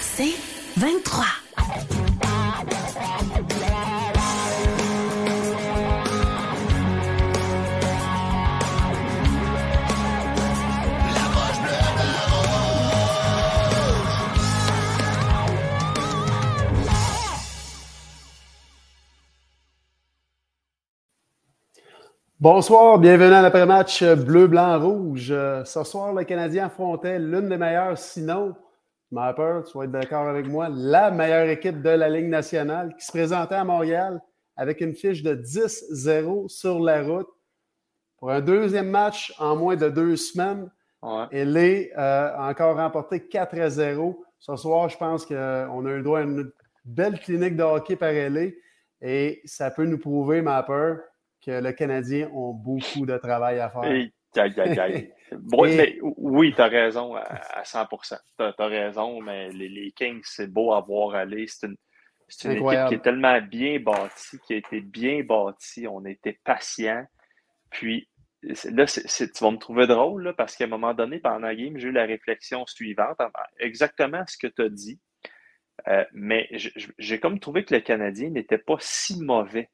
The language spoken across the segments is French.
C'est 23. Bonsoir, bienvenue à l'après-match bleu, blanc, rouge. Ce soir, le Canadien affrontait l'une des meilleures, sinon, ma peur, tu vas être d'accord avec moi, la meilleure équipe de la Ligue nationale qui se présentait à Montréal avec une fiche de 10-0 sur la route. Pour un deuxième match en moins de deux semaines, Ouais. elle est euh, encore remportée 4-0. Ce soir, je pense qu'on a eu le droit à une belle clinique de hockey par LA et ça peut nous prouver, ma peur, que le Canadien ont beaucoup de travail à faire. Hey, aïe, aïe, aïe. Bon, Et- mais oui, tu as raison à, à 100 Tu as, raison, mais les, les Kings, c'est beau à voir aller. C'est une, équipe qui est tellement bien bâtie, qui a été bien bâtie. On été patient. Puis là, tu vas me trouver drôle là, parce qu'à un moment donné, pendant la game, j'ai eu la réflexion suivante, exactement ce que tu as dit. Euh, mais j'ai comme trouvé que le Canadien n'était pas si mauvais.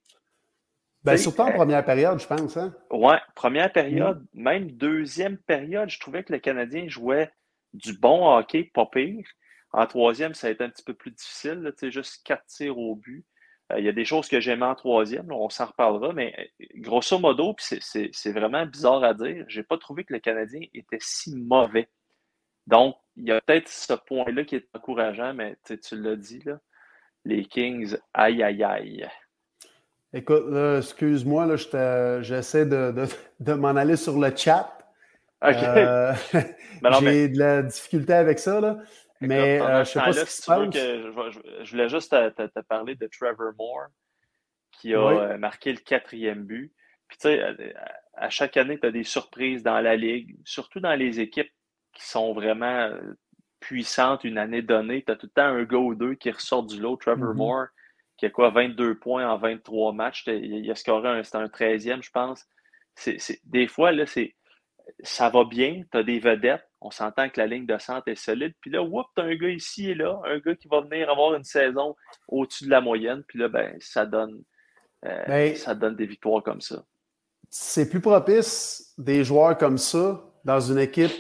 Ben, surtout en euh, première période, je pense. Hein? Ouais, première période, même deuxième période, je trouvais que le Canadien jouait du bon hockey, pas pire. En troisième, ça a été un petit peu plus difficile, là, juste quatre tirs au but. Euh, Il y a des choses que j'aimais en troisième, on s'en reparlera, mais euh, grosso modo, puis c'est- vraiment bizarre à dire, j'ai pas trouvé que le Canadien était si mauvais. Donc, il y a peut-être ce point-là qui est encourageant, mais tu l'as dit, là, les Kings, aïe, aïe, aïe. Écoute, là, excuse-moi, j'essaie de, de- de m'en aller sur le chat. OK. Euh, Ben mais- J'ai de la difficulté avec ça, là. Mais euh, je sais pas temps-là, ce qui si se tu veux passe. que je, voulais juste te, te- te parler de Trevor Moore qui a Oui. euh, marqué le quatrième but. Puis tu sais, à, à chaque année, tu as des surprises dans la ligue, surtout dans les équipes qui sont vraiment puissantes une année donnée. Tu as tout le temps un gars ou deux qui ressort du lot. Trevor Mhm. Moore, qui a quoi, 22 points en 23 matchs. Il il a scoré un, un 13e, je pense. C'est, c'est- des fois, là, c'est ça va bien, tu as des vedettes, on s'entend que la ligne de centre est solide, puis là, whoop, tu as un gars ici et là, un gars qui va venir avoir une saison au-dessus de la moyenne, puis là, ben, ça donne, euh, Ben, ça donne des victoires comme ça. c'est plus propice des joueurs comme ça dans une équipe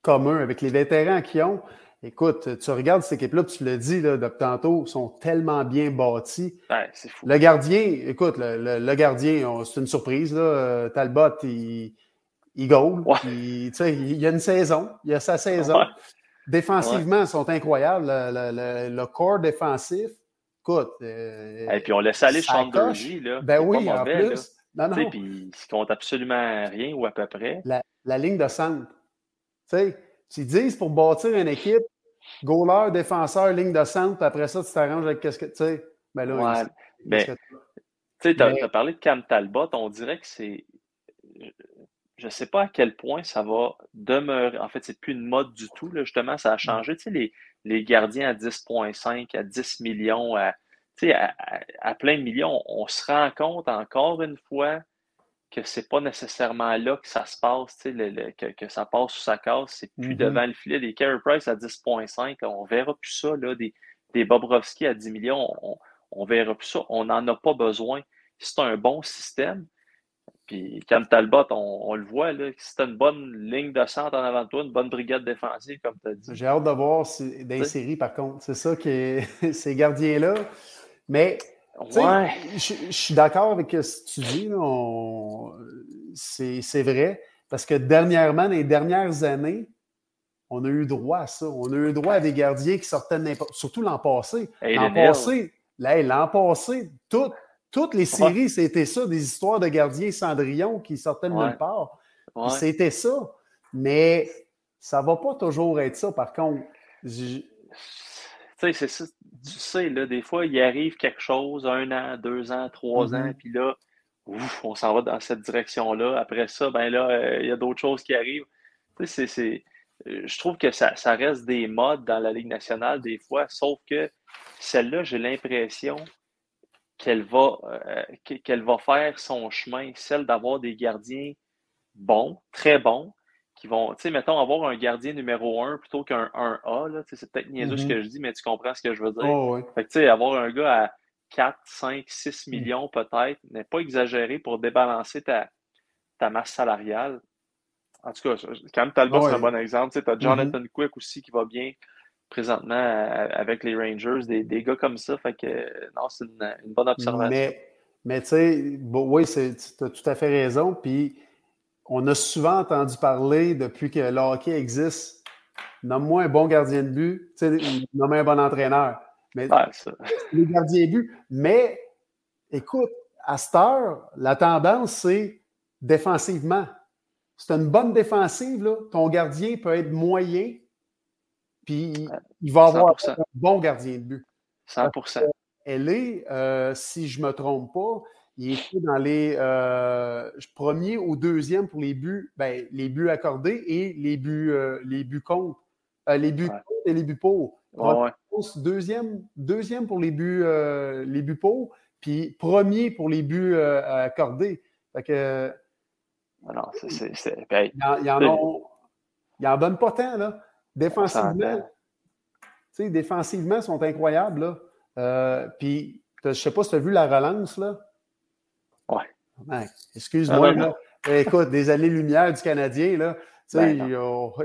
comme eux, avec les vétérans qui ont. Écoute, tu regardes cette équipe-là, puis tu l'as dit là, depuis tantôt, sont tellement bien bâtis. Ouais, c'est fou. Le gardien, écoute, le, le- le gardien, c'est une surprise. Là. Euh, Talbot, il, il goal. Ouais. puis, tu sais, il, il y a une saison. Il y a sa saison. Ouais. Défensivement, ils sont incroyables. Le, le- le- le corps défensif, écoute. euh, Et puis on laisse aller là. ben oui, en mauvais, là. plus. Non. Puis il ne compte absolument rien ou à peu près. La, la ligne de centre. Tu sais, ils disent pour bâtir une équipe, goaler, défenseur, ligne de centre, puis après ça, tu t'arranges avec qu'est-ce que. Tu sais, ben là, Ouais, ben, Tu sais, tu as, parlé de Cam Talbot, on dirait que c'est. Je ne sais pas à quel point ça va demeurer. En fait, c'est plus une mode du tout. Là. Justement, ça a changé. Tu sais, les, les gardiens à 10,5, à 10 millions, à, tu sais, à, à- à plein de millions, on se rend compte encore une fois que c'est pas nécessairement là que ça se passe, le- le- que, que ça passe sous sa case. C'est plus Mhm. devant le filet. Des Carey Price à 10,5, là, on verra plus ça. Là. Des, des Bobrovski à 10 millions, on, on verra plus ça. On n'en a pas besoin. C'est un bon système. Puis Cam Talbot, on, on le voit, là, tu une bonne ligne de centre en avant de toi, une bonne brigade défensive, comme tu as dit. J'ai hâte de voir si, sais. séries, par contre. C'est ça qui est. ces gardiens-là. Mais Ouais, je, je suis d'accord avec ce que tu dis. On- C'est vrai. Parce que dernièrement, dans les dernières années, on a eu droit à ça. On a eu droit à des gardiens qui sortaient de n'importe. Surtout l'an passé. L'an passé, l'an passé, tout- toutes les séries, c'était ça, des histoires de gardiens Cendrillon qui sortaient de Ouais. nulle part. Ouais. C'était ça. Mais ça va pas toujours être ça, par contre. Tu sais, c'est ça. Tu sais, là, des fois, il arrive quelque chose, un an, deux ans, trois Mhm. ans, puis là, ouf, on s'en va dans cette direction-là. Après ça, ben là, euh, il y a d'autres choses qui arrivent. Tu sais, c'est, euh, je trouve que ça, ça reste des modes dans la Ligue nationale, des fois, sauf que celle-là, j'ai l'impression qu'elle va, euh, que- qu'elle va faire son chemin, celle d'avoir des gardiens bons, très bons, qui vont, tu sais, mettons, avoir un gardien numéro 1 plutôt qu'un 1A, c'est peut-être niaiseux ce Mhm. que je dis, mais tu comprends ce que je veux dire. Oh, ouais. Fait que, tu sais, avoir un gars à 4, 5, 6 Mm. millions peut-être n'est pas exagéré pour débalancer ta, ta masse salariale. En tout cas, Cam Talbot, c'est Ouais. un bon exemple. Tu as Jonathan Quick aussi qui va bien présentement euh, avec les Rangers, des, des gars comme ça. Fait que, non, c'est une, une bonne observation. Mais, mais tu sais, bon, oui, tu as tout à fait raison. Puis on a souvent entendu parler depuis que le hockey existe. Nomme-moi un bon gardien de but, nomme un bon entraîneur. Mais Ouais, les gardiens de but. Mais écoute, à cette heure, la tendance, c'est défensivement. C'est une bonne défensive, là. Ton gardien peut être moyen, puis il va avoir 100%. un bon gardien de but. 100%. Elle est, euh, si je ne me trompe pas, il était dans les euh, premiers ou deuxièmes pour les buts, ben, les buts accordés et les buts, euh, les buts contre. Euh, les buts Ouais. contre et les buts pour. Ouais. Deuxième, deuxième pour les buts, les buts pour, puis premier pour les buts accordés. Fait que, Ah Non, c'est- il en, il en, ont- il en donne pas tant, là. Défensivement, s'entend. tu sais, défensivement, ils sont incroyables, là. Euh, puis, je sais pas si tu as vu la relance, là. Excuse-moi, Ah, là. Écoute, des années-lumière du Canadien, là. Ben,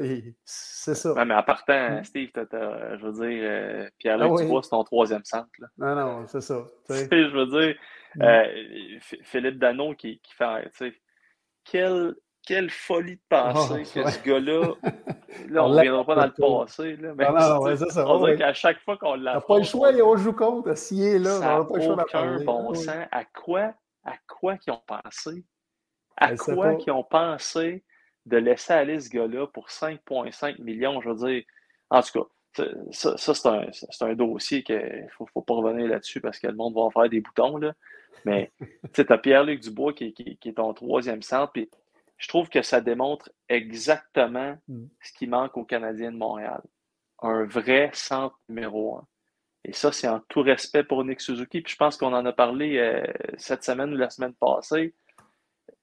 ils- c'est ça. Ouais, mais en partant, Mm. Steve, je veux dire, euh, Pierre-Luc Ah oui. Dubois, c'est ton troisième centre. Là. Non, non, c'est ça. je veux dire, Mm. euh, Philippe Dano qui, qui fait, tu sais, quelle, quelle folie de penser Oh, que ouais. ce gars-là, là, On on ne reviendra pas dans le passé, là, mais non, non, ouais, ça, on dirait qu'à chaque fois qu'on l'a T'as pas le choix, on joue contre. S'il est là, on ça n'a n'a pas le choix bon Ah sens. À quoi, à quoi qu'ils ont pensé? À quoi qu'ils ont pensé de laisser aller ce gars-là pour 5,5 millions? Je veux dire, en tout cas, ça, c'est un, dossier qu'il ne faut, faut pas revenir là-dessus parce que le monde va en faire des boutons. Là. Mais tu as Pierre-Luc Dubois qui, qui- qui est ton troisième centre. Puis je trouve que ça démontre exactement Mm. ce qui manque aux Canadiens de Montréal. Un vrai centre numéro un. Et ça, c'est en tout respect pour Nick Suzuki. Puis je pense qu'on en a parlé euh, cette semaine ou la semaine passée.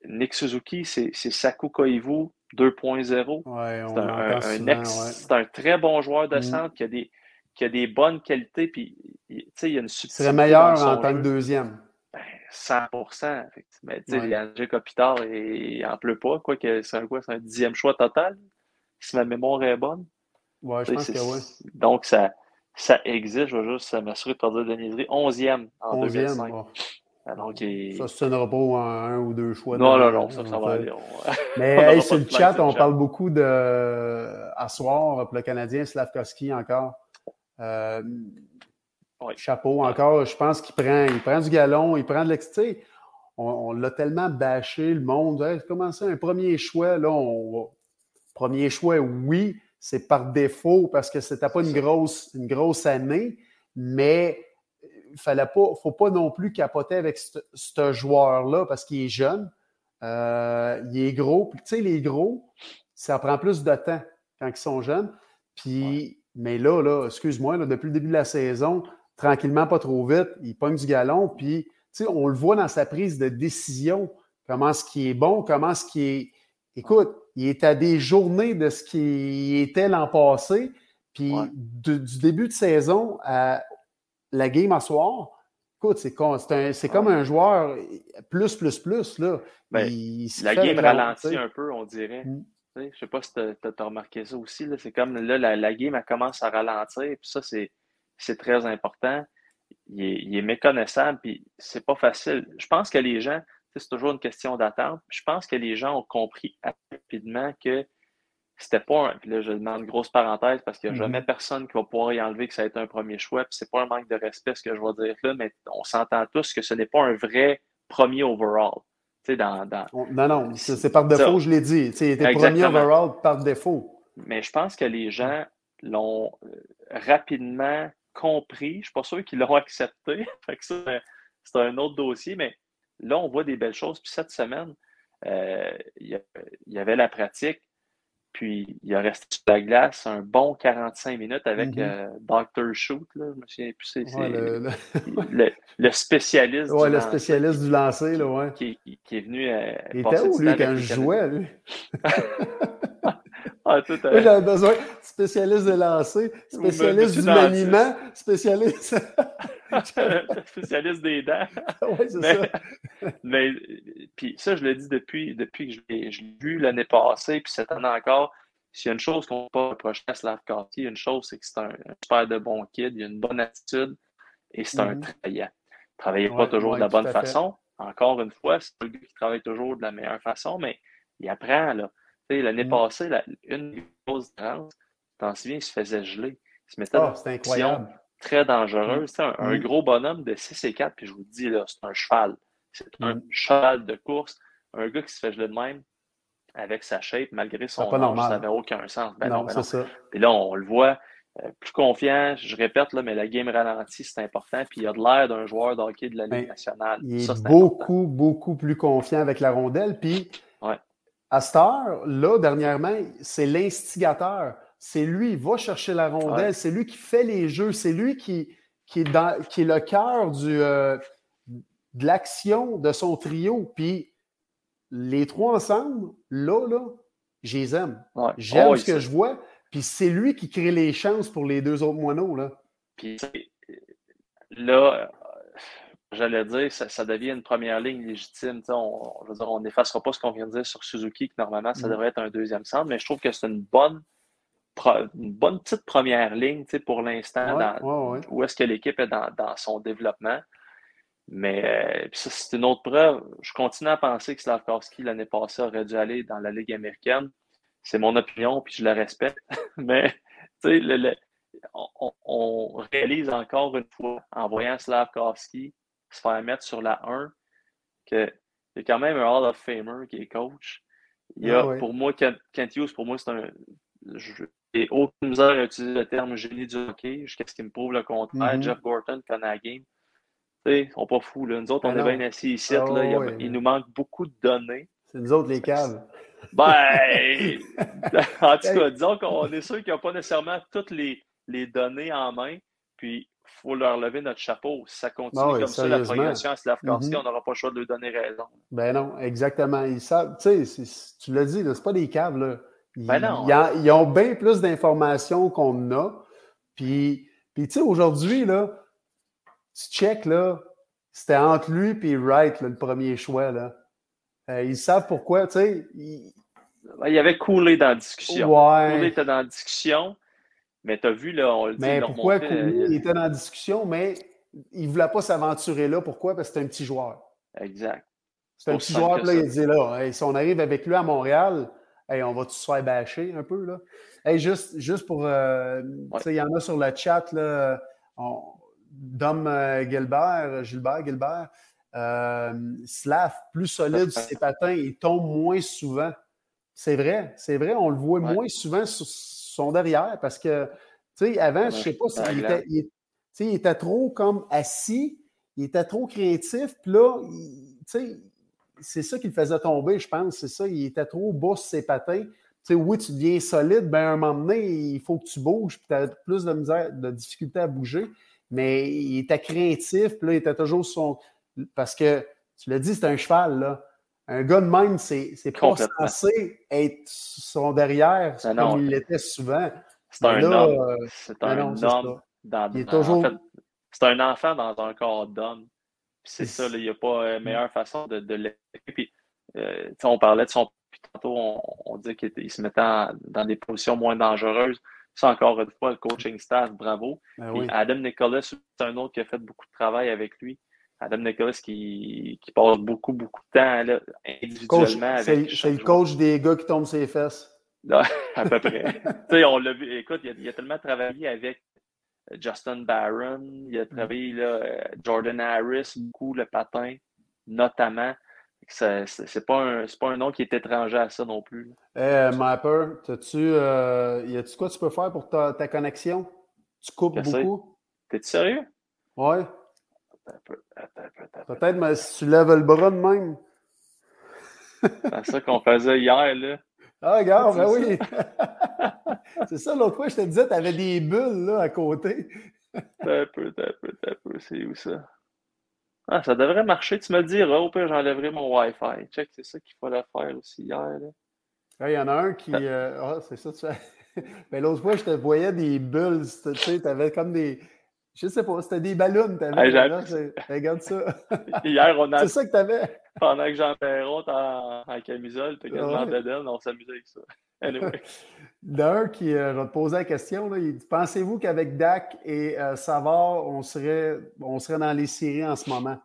Nick Suzuki, c'est c'est Saku Koivu 2.0. Ouais, C'est un, un- un souvent, ex- ouais. c'est un très bon joueur de Mm. centre qui a des, qui a des bonnes qualités. Puis, il tu sais, il y a une Il subtilité serait meilleur dans son en tant que deuxième. 100%. effectivement. Tu sais. Yannick Kopitar, il n'en pleut pas. Quoi que c'est un, quoi, c'est un dixième choix total, si ma mémoire est bonne. Ouais, je pense que c'est- oui. Donc, ça, ça existe. Je vais juste m'assurer de dire de niaiserie. Onzième en Onzième. 2005. bon. Alors, il- Ça, c'est un repos en un ou deux choix. Non, non, non, ça, ça va Ouais. aller. On- Mais hey, sur le chat, on chat. parle beaucoup de à soir pour le Canadien, Slavkovski encore. Euh, Oui. Chapeau encore. Je pense qu'il prend, il prend du galon, il prend de l'extérieur. On, on l'a tellement bâché, le monde. Hey, comment ça, un premier choix? Là, on Premier choix, oui, c'est par défaut parce que c'était pas une grosse, une grosse année, mais il fallait pas, faut pas non plus capoter avec ce joueur-là parce qu'il est jeune. Euh, il est gros. Puis, tu sais, les gros, ça prend plus de temps quand ils sont jeunes. Puis, mais là, là, excuse-moi, depuis le début de la saison, tranquillement, pas trop vite, il pogne du galon. Puis, tu sais, on le voit dans sa prise de décision, comment ce qui est bon, comment ce qui est. Écoute, il est à des journées de ce qui était l'an passé. Puis, Ouais. du, du début de saison à la game à soir, écoute, c'est comme un joueur plus, plus, plus. Là. Ben, Il- il se La game ralentit un peu, on dirait. Mm. Je sais pas si tu as, remarqué ça aussi. C'est comme là, la, la game, elle commence à ralentir. Puis ça, c'est très important. Il est, il est méconnaissable, puis c'est pas facile. Je pense que les gens, c'est toujours une question d'attente. Je pense que les gens ont compris rapidement que c'était pas un. Puis là, je demande une grosse parenthèse parce qu'il n'y a Mhm. jamais personne qui va pouvoir y enlever que ça a été un premier choix. Puis c'est pas un manque de respect ce que je vais dire là, mais on s'entend tous que ce n'est pas un vrai premier overall. Dans, dans, On- Non, non, c'est par défaut, Ça. je l'ai dit. Il était premier overall par défaut. Mais je pense que les gens l'ont euh, rapidement compris. Je ne suis pas sûr qu'ils l'ont accepté. C'est un autre dossier, mais là, on voit des belles choses. Puis cette semaine, euh, il y avait la pratique, puis il a resté sur la glace un bon 45 minutes avec Mhm. euh, Dr. Shoot. Là, je me souviens plus, c'est c'est Ouais, le, le- le- le spécialiste ouais, du le lancer spécialiste du lancer, là, ouais. qui, qui- qui est venu euh, Il était où, lui, quand je jouais, lui? Ah, tout j'avais besoin de spécialiste de lancer, spécialiste du maniement, spécialiste. spécialiste des dents. oui, c'est ça. mais, puis ça, je l'ai dit depuis, depuis que je l'ai vu l'année passée, puis cette année encore. S'il y a une chose qu'on peut reprocher à Slavkowski, une chose, c'est que c'est un, super de bon kid, il a une bonne attitude et c'est un mm-hmm. travaillant. Il ne pas toujours de la bonne façon. Encore une fois, c'est pas le gars qui travaille toujours de la meilleure façon, mais il apprend. Là. L'année mm. passée, la, une grosse différence, tu t'en souviens, il se faisait geler. Il se mettait oh, dans une très dangereuse. Mm. Un, un, mm. gros bonhomme de 6 et 4, puis je vous dis, là, c'est un cheval. C'est un cheval de course. Un gars qui se fait geler de même avec sa shape, malgré son âge, ça n'avait aucun sens. Ben non, ben Ça. Puis là, on le voit, euh, plus confiant, je répète, là, mais la game ralentie, c'est important. Puis il a de l'air d'un joueur de hockey de la Ligue nationale. Il est, beaucoup, beaucoup plus confiant avec la rondelle. Puis à cette heure, là, dernièrement, c'est l'instigateur. C'est lui, il va chercher la rondelle, c'est lui qui fait les jeux, c'est lui qui, qui, est dans, qui est le cœur du, euh, de l'action de son trio. Puis les trois ensemble, là, là, je les aime. J'aime oh, ce que je vois. Puis c'est lui qui crée les chances pour les deux autres moineaux. Là. Puis là, j'allais dire, ça, ça, devient une première ligne légitime. On n'effacera pas ce qu'on vient de dire sur Suzuki, que normalement, ça mm. devrait être un deuxième centre, mais je trouve que c'est une bonne, une bonne petite première ligne pour l'instant, où est-ce que l'équipe est dans, son développement. Mais euh, ça, c'est une autre preuve. Je continue à penser que Slavkowski, l'année passée, aurait dû aller dans la Ligue américaine. C'est mon opinion, puis je la respecte. mais, tu sais, on, on, réalise encore une fois, en voyant Slavkowski, se faire mettre sur la 1, qu'il y a quand même un Hall of Famer qui est coach. Il y a, ah pour moi, Kent, Hughes, pour moi, c'est un. J'ai aucune misère à utiliser le terme génie du hockey jusqu'à ce qu'il me prouve le contraire. Mm-hmm. Jeff Gorton connaît la game. sont pas fous. Là. Nous autres, on ben est bien assis ici. Ah là. il, nous manque beaucoup de données. C'est nous autres les caves. Ben, en tout cas, disons qu'on est sûr qu'il n'y a pas nécessairement toutes les, les données en main. Puis, faut leur lever notre chapeau. Si ça continue ben comme ça, la progression à Slavkowski, mm-hmm. on n'aura pas le choix de lui donner raison. Ben non, exactement. Ils savent, tu sais, tu l'as dit, ce pas des caves, là. Ils, ben non. Ils, ont bien plus d'informations qu'on a. Puis, puis tu sais, aujourd'hui, là, tu check, là, c'était entre lui et Wright, le premier choix, là. Euh, ils savent pourquoi, tu sais. Ben, il... y avait Cooley dans la discussion. Ouais. Cooley était dans la discussion. Mais tu as vu, là, on le dit. Mais pourquoi Cooley était dans la discussion, mais il ne voulait pas s'aventurer là. Pourquoi? Parce que c'est un petit joueur. Exact. C'est un petit joueur, là, il dit là, si on arrive avec lui à Montréal, on va tous se faire bâcher un peu, là? juste, juste pour. Euh, il y en a sur le chat, là. Dom euh, Gilbert, Gilbert, Gilbert. Euh, Slav, plus solide sur ses patins, il tombe moins souvent. C'est vrai, c'est vrai, on le voit moins souvent sur son derrière parce que, tu sais, avant, je ne sais pas s'il était, il, était trop comme assis, il était trop créatif, puis là, tu sais, c'est ça qui le faisait tomber, je pense, c'est ça, il était trop bas sur ses patins. Tu sais, oui, tu deviens solide, ben à un moment donné, il faut que tu bouges, puis tu as plus de misère, de difficulté à bouger. Mais il était craintif, puis là, il était toujours son. Parce que, tu l'as dit, c'est un cheval, là. Un gars de même, c'est pas censé être son derrière comme il l'était souvent. C'est un, homme. C'est un homme. Dans, il est toujours... c'est un enfant dans un corps d'homme. C'est ça, il n'y a pas une meilleure façon de, de Puis, euh, on parlait de son. Puis tantôt, on, on dit qu'il se mettait dans des positions moins dangereuses. Ça, encore une fois, le coaching staff, bravo. Ben Adam Nicholas, c'est un autre qui a fait beaucoup de travail avec lui. Adam Nicholas qui, qui passe beaucoup, beaucoup de temps là, individuellement. C'est le coach des gars qui tombent ses fesses. Là, à peu près. tu sais, on l'a vu. Écoute, il a, a, tellement travaillé avec Justin Barron, il a mm. travaillé là, Jordan Harris, beaucoup le patin, notamment. C'est pas, un, pas un nom qui est étranger à ça non plus. Eh, Mapper, as-tu, euh, y a-tu quoi tu peux faire pour ta, ta connexion? Tu coupes beaucoup? T'es-tu sérieux? Ouais. Peut-être, mais si tu lèves le bras de même. C'est ça qu'on faisait hier, là. Ah, regarde, ben oui. c'est ça, l'autre fois, je te disais, tu avais des bulles là, à côté. t'as un peu, t'as un peu, t'as un peu. C'est où ça? Ah, ça devrait marcher. Tu me le diras. Au pire, j'enlèverai mon Wi-Fi. Check, c'est ça qu'il fallait faire aussi hier. Là. Il y en a un qui. Euh, ah, c'est ça, tu Mais l'autre fois, je te voyais des bulles. Tu sais, tu avais comme des. Je sais pas, c'était des ballons. regarde ça. Hier, on a. C'est ça que tu avais. Pendant que Jean Perron en, en camisole, tu quasiment ouais. on s'amusait avec ça. Anyway. D'un qui euh, va te poser la question, pensez-vous qu'avec Dak et euh, Savard, on serait, on serait dans les séries en ce moment?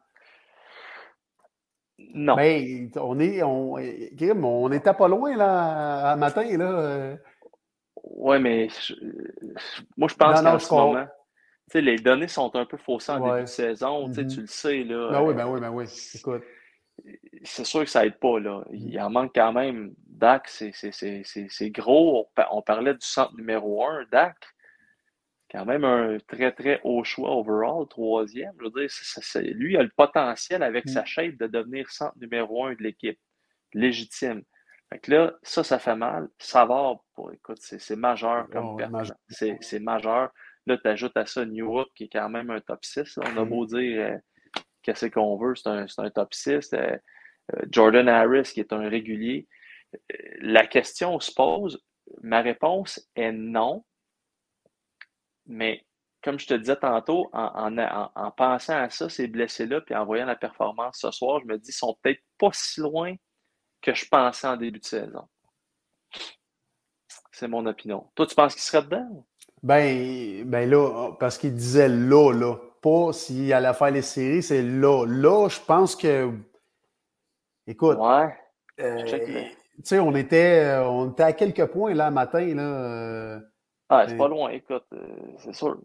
Non. Ben, on est, on, on n'était pas loin là, à matin. Là. Euh. Oui, mais moi, je pense qu'en ce moment, les données sont un peu faussées en début de saison. Tu mm-hmm. le sais. Là, ben oui, ben oui, ben oui. Écoute. C'est sûr que ça n'aide pas. Là. Il en manque quand même. Dak, c'est gros. On, parlait du centre numéro un. Dak, quand même un très, très haut choix overall, troisième. Je veux dire, lui, il a le potentiel avec sa shape de devenir centre numéro un de l'équipe. Légitime. Fait là, ça, ça fait mal. Ça va, écoute, c'est majeur comme perte. C'est majeur. Là, tu ajoutes à ça New York, qui est quand même un top 6. On a mm. beau dire euh, qu'est-ce qu'on veut, c'est un, un, top 6. Euh, euh, Jordan Harris, qui est un régulier. La question se pose. Ma réponse est non. Mais comme je te disais tantôt, en, pensant à ça, ces blessés-là, puis en voyant la performance ce soir, je me dis, qu'ils sont peut-être pas si loin que je pensais en début de saison. C'est mon opinion. Toi, tu penses qu'ils seraient dedans? Ben, ben là, parce qu'il disait là, là. Pas s'il allait faire les séries, c'est là. Là, je pense que. Écoute. Ouais. Euh, tu sais, on était, on était à quelques points là, matin. Là, euh, ah, c'est pas loin, écoute, euh, c'est sûr.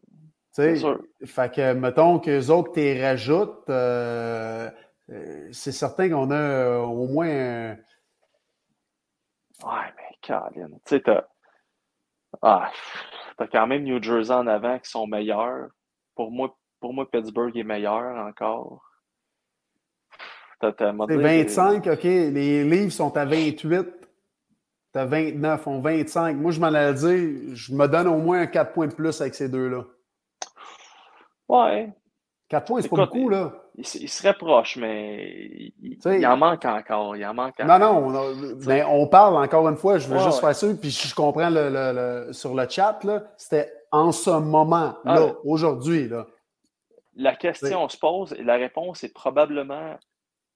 C'est sûr. Fait que, mettons que les autres t'y rajoutent, euh, euh, c'est certain qu'on a au moins un... Ouais, mais Caroline, tu sais, t'as... Ah, t'as quand même New Jersey en avant qui sont meilleurs. Pour moi, pour moi Pittsburgh est meilleur encore. C'est 25, OK. Les livres sont à 28 29, on 25. Moi, je m'en allais dire, je me donne au moins un 4 points de plus avec ces deux-là. Ouais. 4 points, c'est pas beaucoup, là. Il, serait proche, mais il, en manque encore. Il en manque Non, non, on, mais on parle encore une fois, je veux juste faire ça, puis je, comprends le, sur le chat, là, c'était en ce moment, là, aujourd'hui. Là. La question se pose et la réponse est probablement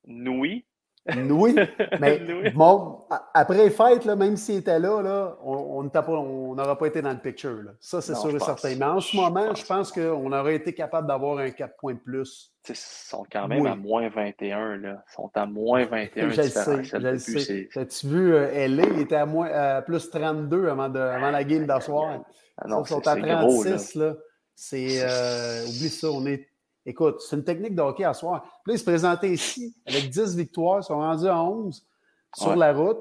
oui, oui, mais bon, après les fêtes, là, même s'il était là, là on n'aurait pas, été dans le picture. Là. Ça, c'est sûr et certain. Mais en ce moment, je pense qu'on aurait été capable d'avoir un 4 points de plus. Ils sont quand même à moins 21. Là. Ils sont à moins 21. je le sais. Je le sais. As-tu vu, euh, LA, il était à, moins, plus 32 avant, de, avant la game d'asseoir. Ah ils sont à 36. là. C'est, euh, oublie ça, on est Écoute, c'est une technique de hockey à soir. Puis là, ils se présentaient ici avec 10 victoires, ils sont rendus à 11 sur la route.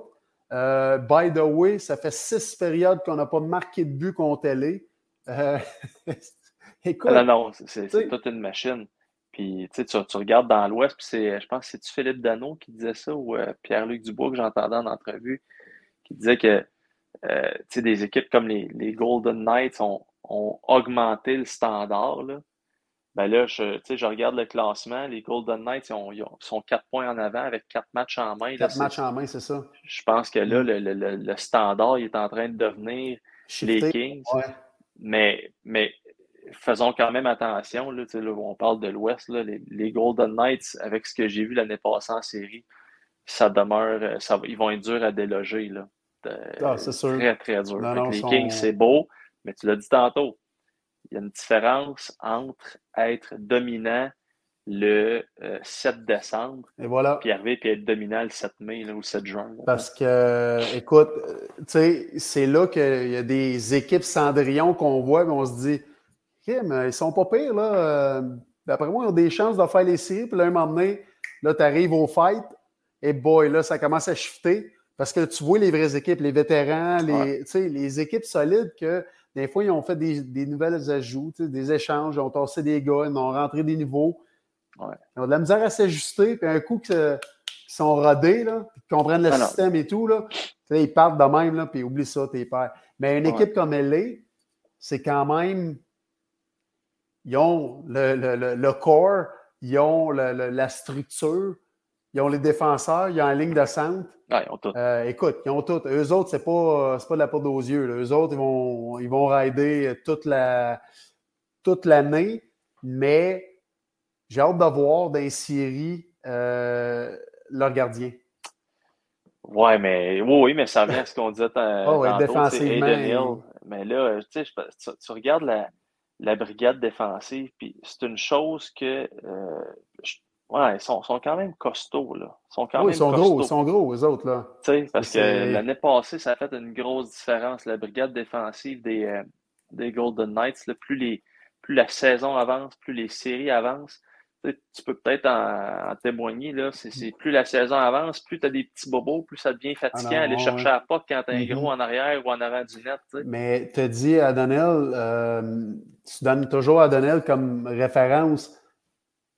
Euh, by the way, ça fait six périodes qu'on n'a pas marqué de but contre LA. Euh, écoute. Non, non, c'est toute une machine. Puis tu, tu regardes dans l'Ouest, puis c'est, je pense que c'est-tu Philippe Dano qui disait ça ou euh, Pierre-Luc Dubois que j'entendais en entrevue, qui disait que des équipes comme les, les Golden Knights ont, ont, augmenté le standard. Là. Ben là, je, je regarde le classement. Les Golden Knights ils sont quatre points en avant avec quatre matchs en main. Quatre matchs en main, c'est ça. Je pense que là, mm. le, standard il est en train de devenir les Kings. Mais, mais faisons quand même attention. Là, là on parle de l'Ouest. Les, Golden Knights, avec ce que j'ai vu l'année passée en série, ça demeure. Ça, ils vont être durs à déloger. Là. ah, c'est sûr. Très, très dur. les Kings, c'est beau, mais tu l'as dit tantôt il y a une différence entre être dominant le 7 euh, décembre et voilà. puis arriver puis être dominant le 7 mai ou le 7 juin. Parce que, écoute, tu sais, c'est là qu'il y a des équipes Cendrillon qu'on voit, mais on se dit, OK, mais ils sont pas pires, là. Euh, d'après moi, ils ont des chances de faire les séries, puis là, un moment donné, là, tu arrives au fight, et boy, là, ça commence à shifter. Parce que tu vois les vraies équipes, les vétérans, les, les équipes solides que des fois, ils ont fait des, des nouvelles ajouts, des échanges, ils ont tassé des gars, ils ont rentré des niveaux. Ouais. Ils ont de la misère à s'ajuster, puis un coup qu'ils sont rodés, là, puis qu'ils comprennent le ah système et tout, là, ils partent de même, là, puis oublie ça, t'es père. Mais une équipe comme elle est, c'est quand même. Ils ont le, le, le, corps, ils ont la structure, ils ont les défenseurs, ils ont la ligne de centre. Ouais, ils ont tout. Euh, écoute, ils ont tout. Eux autres, c'est pas, pas de la porte aux yeux. Là. Eux autres, ils vont, ils vont rider toute la toute l'année, mais j'ai hâte de voir dans les séries euh, leur gardien. Ouais, mais oui, mais ça vient à ce qu'on disait oh, ouais, défensivement. Mais là, tu sais, tu, regardes la, la, brigade défensive, puis c'est une chose que euh, Ouais, ils sont, sont, quand même costauds, là. Ils sont quand oui, même ils sont gros, ils sont gros, eux autres, là. Tu sais, parce que l'année passée, ça a fait une grosse différence. La brigade défensive des, euh, des Golden Knights, là, plus, les, plus la saison avance, plus les séries avancent. Tu peux peut-être en, témoigner, là. C'est, plus la saison avance, plus tu as des petits bobos, plus ça devient fatigant ah aller chercher à pas quand tu as un gros mm-hmm. en arrière ou en avant du net. Mais tu as dit à Donnell, euh, tu donnes toujours à Donnell comme référence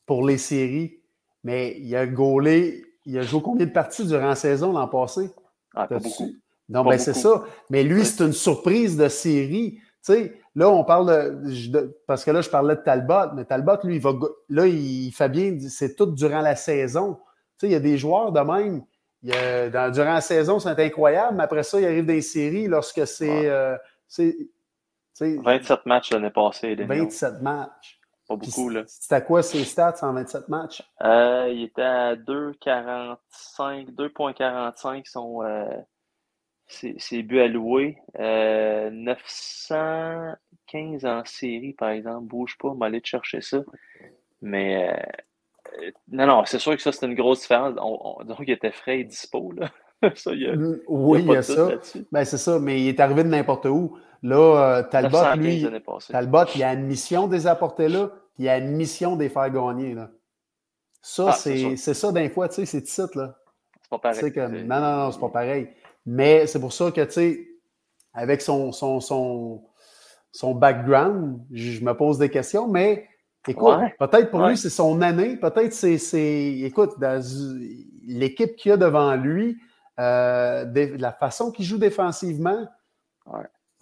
pour les séries mais il a gaulé, il a joué combien de parties durant la saison l'an passé? Ah, pas beaucoup. Non, ben c'est ça. Mais lui, c'est une surprise de série. Tu sais, là, on parle de, Parce que là, je parlais de Talbot, mais Talbot, lui, il va. Là, il fait bien. C'est tout durant la saison. Tu sais, il y a des joueurs de même. Il durant la saison, c'est incroyable, mais après ça, il arrive des séries lorsque c'est. 27 euh, matchs l'année passée. 27 matchs beaucoup, là. C'était quoi ses stats en 27 matchs? Euh, il était à 2,45, 2,45 sont euh, ses, buts alloués. Euh, 915 en série, par exemple. Bouge pas, on va aller te chercher ça. Mais euh, non, non, c'est sûr que ça, c'est une grosse différence. On, on qu'il était frais et dispo, là. ça, il y a, oui, il y a, ça. Ben, c'est ça, mais il est arrivé de n'importe où. Là, euh, Talbot, lui, Talbot, il a une mission de les apporter là il y a une mission de les faire gagner. Là. Ça, ah, c'est ça d'un fois, tu sais, c'est titre, là. C'est pas pareil. non, non, non, c'est pas pareil. Mais c'est pour ça que, tu sais, avec son, son, son, son background, je me pose des questions, mais écoute, peut-être pour lui, c'est son année, peut-être c'est, écoute, l'équipe qu'il a devant lui, euh, la façon qu'il joue défensivement,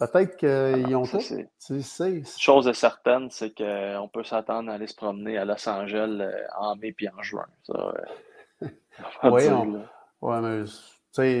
Peut-être qu'ils ont tout. Chose est certaine, c'est qu'on peut s'attendre à aller se promener à Los Angeles euh, en mai puis en juin. Euh, oui, ouais, mais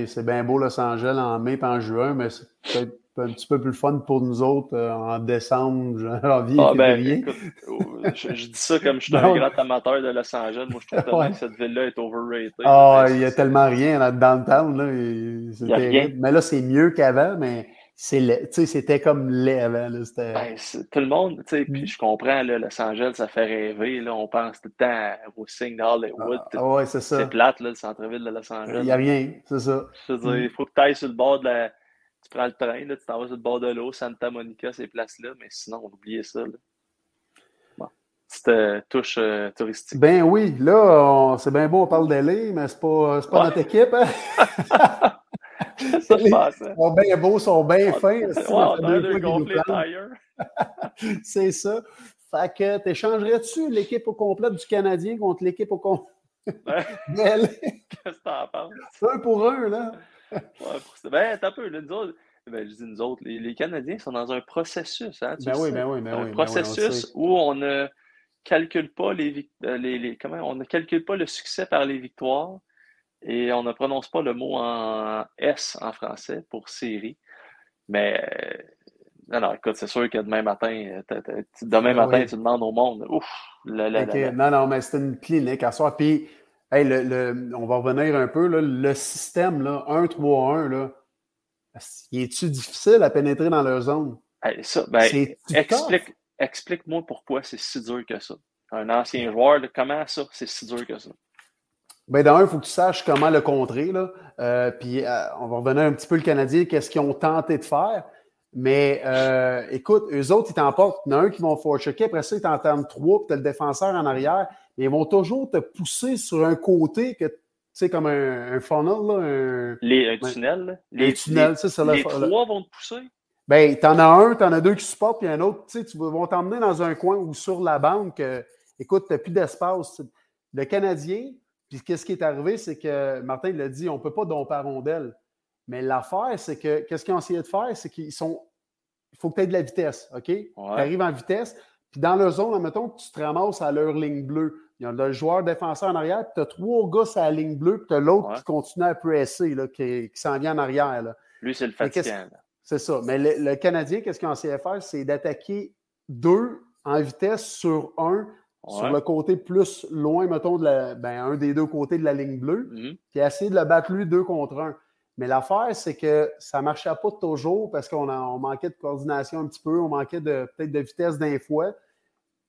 c'est bien beau Los Angeles en mai puis en juin, mais c'est peut-être un petit peu plus fun pour nous autres euh, en décembre, janvier, ah, ben, février. Oh, je, dis ça comme je suis un grand amateur de Los Angeles. Moi, je trouve tellement que cette ville-là est overrated. Ah, il n'y a tellement rien là, dans. Là, y a rien. Mais là, c'est mieux qu'avant, mais c'était comme laid avant. Ben, tout le monde, puis mm. je comprends, là, Los Angeles, ça fait rêver. Là, on pense tout le temps au signe d'Hollywood. Ah, ouais, c'est ça. C'est plate, là, le centre-ville de Los Angeles. Il n'y a rien, c'est ça. Je veux dire, mm. il faut que tu ailles sur le bord de la. Tu prends le train, là, tu t'en vas sur le bord de l'eau, Santa Monica, ces places-là, mais sinon, on oubliait ça. Là. Bon. C'était touche euh, touristique. Ben oui, là, c'est bien beau, on parle d'L.A., mais c'est pas, pas notre équipe. Hein? ça. Ils sont bien beaux, sont bien fins. C'est ça. Fait que t'échangerais-tu l'équipe au complet du Canadien contre l'équipe au complet? Qu'est-ce que t'en penses? Un pour un, là. ouais, ben, t'as peu, là, nous autres. Ben, je dis nous autres, les, les, Canadiens sont dans un processus. Hein, ben, oui, ben oui, ben un oui. Un processus où on ne calcule pas les, euh, les, les, comment, on ne calcule pas le succès par les victoires, et on ne prononce pas le mot en S en français pour série. Mais non, non, écoute, c'est sûr que demain matin, demain ah matin, tu demandes au monde. Ouf! Non, non, mais c'est une clinique à soi. Puis, hey, le, on va revenir un peu. Là, le système 1-3-1, là, il est-tu difficile à pénétrer dans leur zone? ça, ben, explique, explique-moi pourquoi c'est si dur que ça. Un ancien joueur, comment ça, c'est si dur que ça? Bien, d'un, il faut que tu saches comment le contrer. Là. Euh, puis, euh, on va revenir un petit peu le Canadien, qu'est-ce qu'ils ont tenté de faire. Mais euh, écoute, eux autres, ils t'emportent. Il y en a un qui vont checker, après ça, ils t'entendent trois, puis tu as le défenseur en arrière. Mais ils vont toujours te pousser sur un côté que tu sais, comme un, funnel. Là, un, les tunnels. Les, tunnels, ça, c'est Les trois vont te pousser? Ben, t'en as un, t'en as deux qui supportent, puis un autre, tu sais, tu vont t'emmener dans un coin ou sur la banque. Écoute, écoute, t'as plus d'espace. Le Canadien, puis qu'est-ce qui est arrivé, c'est que Martin l'a dit, on ne peut pas domper à rondelle. Mais l'affaire, c'est que qu'est-ce qu'ils ont essayé de faire, c'est qu'ils sont. Il faut que tu aies de la vitesse, OK? Tu arrives en vitesse. Puis dans le zone, admettons que tu te ramasses à leur ligne bleue. Il y a le joueur défenseur en arrière, puis tu as trois gars sur la ligne bleue, puis tu as l'autre qui continue à presser, là, qui, s'en vient en arrière. Là. Lui, c'est le fatigant. C'est ça. Mais le, Canadien, qu'est-ce qu'il a essayé de faire? C'est d'attaquer deux en vitesse sur un, sur le côté plus loin, mettons, de la, ben, un des deux côtés de la ligne bleue, mm-hmm. puis essayer de le battre lui deux contre un. Mais l'affaire, c'est que ça ne marchait pas toujours parce qu'on manquait de coordination un petit peu, on manquait de, peut-être de vitesse d'un fois.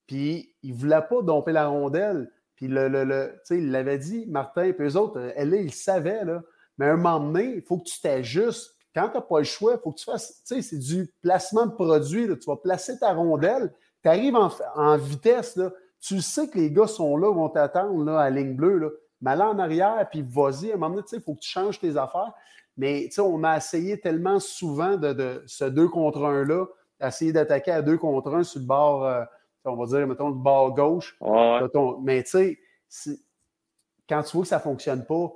Puis il ne voulait pas domper la rondelle. Puis le, le, il l'avait dit, Martin, puis eux autres, elle, ils savaient, là. Mais à un moment donné, il faut que tu t'ajustes. Quand tu n'as pas le choix, il faut que tu fasses. Tu sais, c'est du placement de produit. Tu vas placer ta rondelle, tu arrives en, vitesse. Là. Tu sais que les gars sont là, vont t'attendre à la ligne bleue. Là. Mais là en arrière, puis vas-y, à un moment donné, il faut que tu changes tes affaires. Mais on a essayé tellement souvent de, ce deux contre un-là, essayer d'attaquer à deux contre un sur le bord, euh, on va dire, mettons, le bord gauche. mais tu sais, quand tu vois que ça ne fonctionne pas,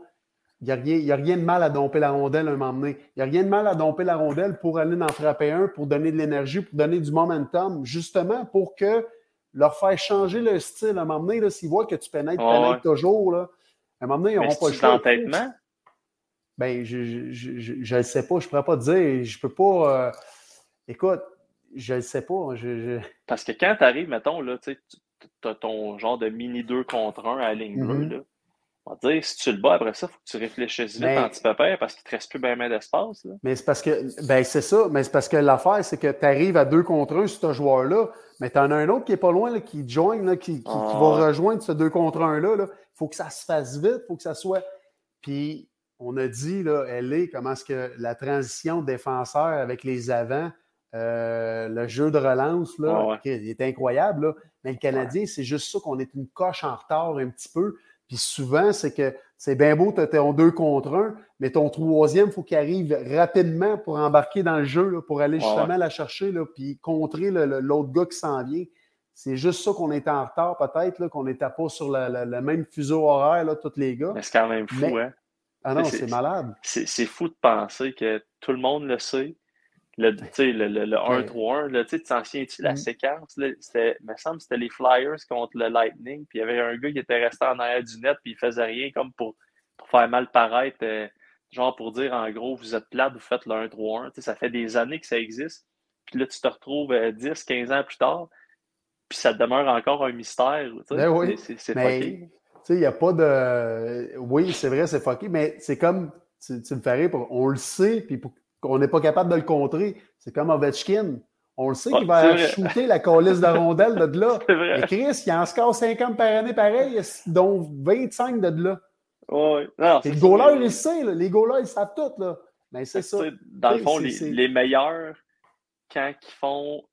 il n'y a, rien de mal à domper la rondelle un moment donné. Il n'y a rien de mal à domper la rondelle pour aller en frapper un, pour donner de l'énergie, pour donner du momentum, justement pour que leur faire changer le style. À un moment donné, s'ils voient que tu pénètres, pénètres toujours, là, à un moment donné, ils n'auront pas le choix. Ben, je ne sais pas, je ne pourrais pas te dire. Je peux pas. Euh, écoute, je ne sais pas. Parce que quand tu arrives, mettons, là, tu as ton genre de mini 2 contre 1 à la ligne bleue. Mm-hmm. On va dire, si tu le bats après ça, il faut que tu réfléchisses vite en petit pépère parce qu'il ne te reste plus bien d'espace. Mais c'est parce que, ben c'est ça, mais c'est parce que l'affaire, c'est que tu arrives à deux contre un sur ce joueur-là, mais tu en as un autre qui n'est pas loin, là, qui join, là, qui, qui, va ah. rejoindre ce deux contre un-là. Il faut que ça se fasse vite, il faut que ça soit. Puis on a dit, là, elle est, comment est-ce que la transition défenseur avec les avants, euh, le jeu de relance, là, il est incroyable. Là. Mais le Canadien, c'est juste ça qu'on est une coche en retard un petit peu. Puis souvent, c'est que c'est bien beau, tu es en deux contre un, mais ton troisième, il faut qu'il arrive rapidement pour embarquer dans le jeu, pour aller justement la chercher, là, puis contrer l'autre gars qui s'en vient. C'est juste ça qu'on était en retard, peut-être, qu'on n'était pas sur le même fuseau horaire, là, tous les gars. Mais c'est quand même fou, hein? Ah non, c'est malade. C'est fou de penser que tout le monde le sait. Le, le, le, le 1-3-1, tu t'en souviens-tu la mm. séquence? Là, il me semble que c'était les Flyers contre le Lightning, puis il y avait un gars qui était resté en arrière du net, puis il faisait rien comme pour, pour faire mal paraître, euh, genre pour dire en gros, vous êtes plate, vous faites le 1-3-1. Ça fait des années que ça existe, puis là, tu te retrouves 10, euh, 15 ans plus tard, puis ça demeure encore un mystère. Ben oui. C'est mais il n'y a pas de. Oui, c'est vrai, c'est fucké, mais c'est comme. Tu, me fais rire, on le sait, puis on n'est pas capable de le contrer. C'est comme Ovechkin. On le sait qu'il va shooter la colisse de rondelle de là. Mais Chris, il en score 50 par année pareil, dont 25 de là. Oui. les goalers, ils le savent. Les goalers, ils savent tout. Là. Mais c'est ça. Dans le fond, les, meilleurs, quand ils font